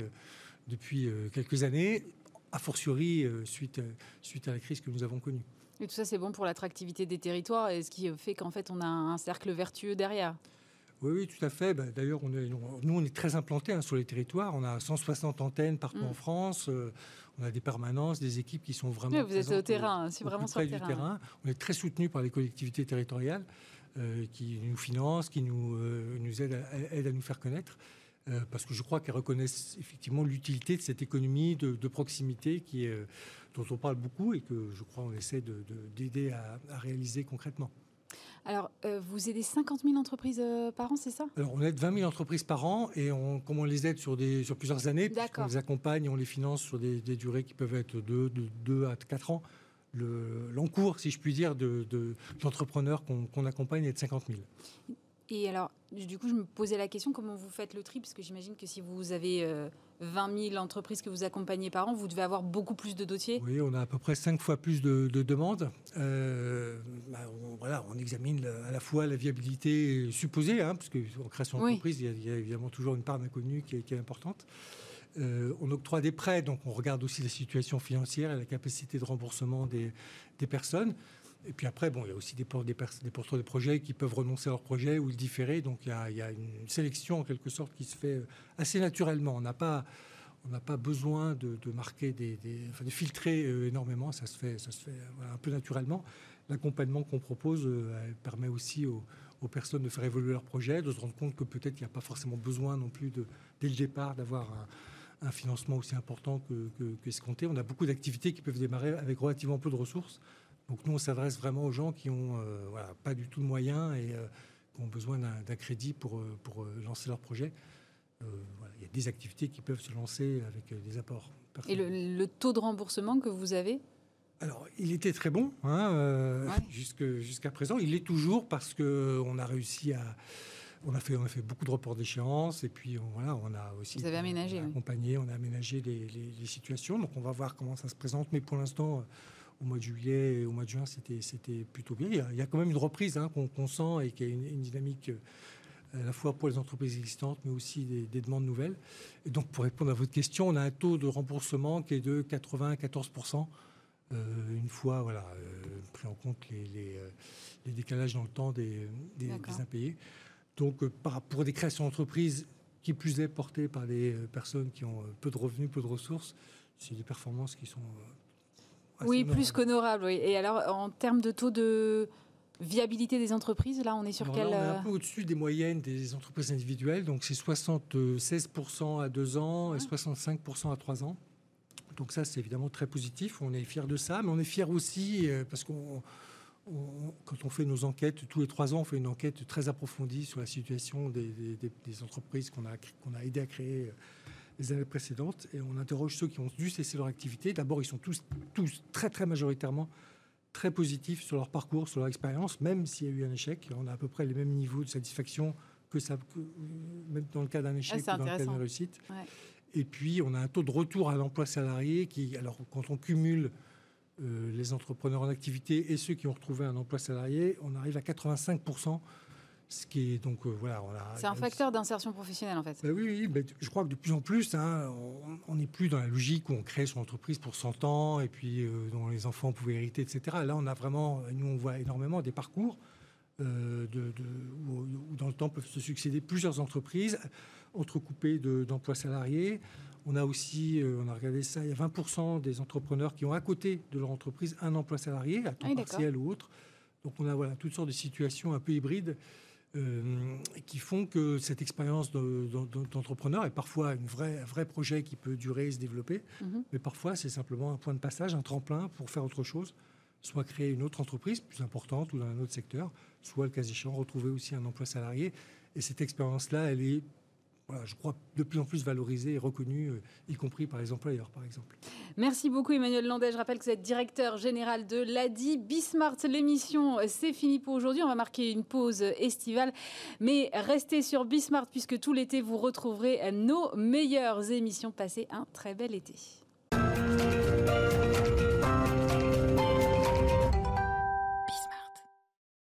E: depuis quelques années, a fortiori suite, suite à la crise que nous avons connue.
A: Et tout ça, c'est bon pour l'attractivité des territoires et ce qui fait qu'en fait, on a un cercle vertueux derrière.
E: Oui, oui, tout à fait. Bah, d'ailleurs, nous, on est très implantés hein, sur les territoires. On a 160 antennes partout en mm. France. Euh, on a des permanences, des équipes qui sont vraiment. Oui,
A: vous êtes au terrain, c'est vraiment sur le terrain.
E: On est très soutenu par les collectivités territoriales euh, qui nous financent, qui nous, euh, nous aident à, à, nous faire connaître. parce que je crois qu'elles reconnaissent effectivement l'utilité de cette économie de, de proximité qui est dont on parle beaucoup et que je crois on essaie d'aider de, à, réaliser concrètement.
A: Alors, euh, vous aidez 50 000 entreprises euh, par an, c'est ça?
E: Alors, on aide 20 000 entreprises par an et on, comme on les aide sur, des, sur plusieurs années, on les accompagne on les finance sur des, durées qui peuvent être de 2 à 4 ans, l'encours, si je puis dire, d'entrepreneurs de, qu'on accompagne est de 50 000.
A: Et alors, du coup, je me posais la question, comment vous faites le tri? Parce que j'imagine que si vous avez 20 euh, 000 entreprises que vous accompagnez par an, vous devez avoir beaucoup plus de dossiers
E: Oui, on a à peu près 5 fois plus de, demandes. Euh, bah, on, voilà, on examine à la fois la viabilité supposée, hein, parce qu'en création d'entreprise, il, y a évidemment toujours une part d'inconnu qui, est importante. Euh, on octroie des prêts, donc on regarde aussi la situation financière et la capacité de remboursement des, des personnes. Et puis après, bon, il y a aussi des, des, des porteurs de projets qui peuvent renoncer à leur projet ou le différer. Donc il y, a, une sélection en quelque sorte qui se fait euh, assez naturellement. On n'a pas, pas besoin de, marquer, de filtrer euh, énormément. Ça se fait, ça se fait un peu naturellement. L'accompagnement qu'on propose euh, permet aussi aux, personnes de faire évoluer leur projet, de se rendre compte que peut-être il n'y a pas forcément besoin non plus dès le départ d'avoir un, financement aussi important que, que. On a beaucoup d'activités qui peuvent démarrer avec relativement peu de ressources. Donc nous, on s'adresse vraiment aux gens qui n'ont euh, pas du tout de moyens et euh, qui ont besoin d'un crédit pour, euh, pour lancer leur projet. il y a des activités qui peuvent se lancer avec des apports.
A: Et le, taux de remboursement que vous avez?
E: Alors, il était très bon hein, jusqu'à présent. Il l'est toujours parce qu'on a réussi à, on a fait, on a fait beaucoup de reports d'échéance et puis on, voilà, on a aussi
A: Vous avez aménagé,
E: on a
A: oui.
E: accompagné, on a aménagé les, les- les situations. Donc on va voir comment ça se présente. Mais pour l'instant, euh, au mois de juillet et au mois de juin, c'était, plutôt bien. Il y, a, il y a quand même une reprise hein, qu'on, sent et qui a une, une dynamique euh, à la fois pour les entreprises existantes, mais aussi des, des demandes nouvelles. Et donc pour répondre à votre question, on a un taux de remboursement qui est de 94%. euh, une fois voilà, euh, pris en compte les, les, les décalages dans le temps des, des,
A: D'accord.
E: des impayés. Donc, par, pour des créations d'entreprises, qui plus est portées par des personnes qui ont peu de revenus, peu de ressources, c'est des performances qui sont. Assez
A: Oui, plus qu'honorable. Oui. Et alors, en termes de taux de viabilité des entreprises, là, on est sur
E: Alors
A: quel
E: là, on est
A: euh,
E: un peu au-dessus des moyennes des entreprises individuelles, donc c'est 76% à 2 ans et 65% à 3 ans. Donc ça, c'est évidemment très positif. On est fiers de ça, mais on est fiers aussi euh, parce qu'on, on- quand on fait nos enquêtes, tous les trois ans, on fait une enquête très approfondie sur la situation des, des- entreprises qu'on a, qu'on a aidé à créer euh, les années précédentes. Et on interroge ceux qui ont dû cesser leur activité. D'abord, ils sont tous, tous très, très majoritairement très positifs sur leur parcours, sur leur expérience, même s'il y a eu un échec. On a à peu près les mêmes niveaux de satisfaction que ça, que- même dans le cas d'un échec
A: c'est
E: ou dans le cas d'une réussite.
A: Ouais.
E: Et puis, on a un taux de retour à l'emploi salarié qui, alors, quand on cumule euh, les entrepreneurs en activité et ceux qui ont retrouvé un emploi salarié, on arrive à 85%, ce qui est donc, euh, voilà.
A: C'est un facteur d'insertion professionnelle, en fait.
E: Ben oui, oui, je crois que de plus en plus, hein, on n'est plus dans la logique où on crée son entreprise pour 100 ans et puis euh, dont les enfants pouvaient hériter, etc. Là, on a vraiment, nous, on voit énormément des parcours euh, de, de- où, où dans le temps peuvent se succéder plusieurs entreprises entrecoupées de- d'emplois salariés. On a aussi, on a regardé ça, il y a 20% des entrepreneurs qui ont à côté de leur entreprise un emploi salarié, à temps
A: Ah
E: partiel ou autre. Donc on a voilà, toutes sortes de situations un peu hybrides euh, qui font que cette expérience de- de- d'entrepreneur est parfois une vraie, un vrai projet qui peut durer et se développer,
A: Mhm.
E: mais parfois c'est simplement un point de passage, un tremplin pour faire autre chose, soit créer une autre entreprise plus importante ou dans un autre secteur, soit le cas échéant retrouver aussi un emploi salarié. Et cette expérience-là, elle est, voilà, je crois, de plus en plus valorisée et reconnue, euh, y compris par les employeurs, par exemple.
A: Merci beaucoup Emmanuel Landais. Je rappelle que vous êtes directeur général de l'ADI. Bismart, l'émission, c'est fini pour aujourd'hui. On va marquer une pause estivale. Mais restez sur Bismart puisque tout l'été, vous retrouverez nos meilleures émissions. Passez un très bel été.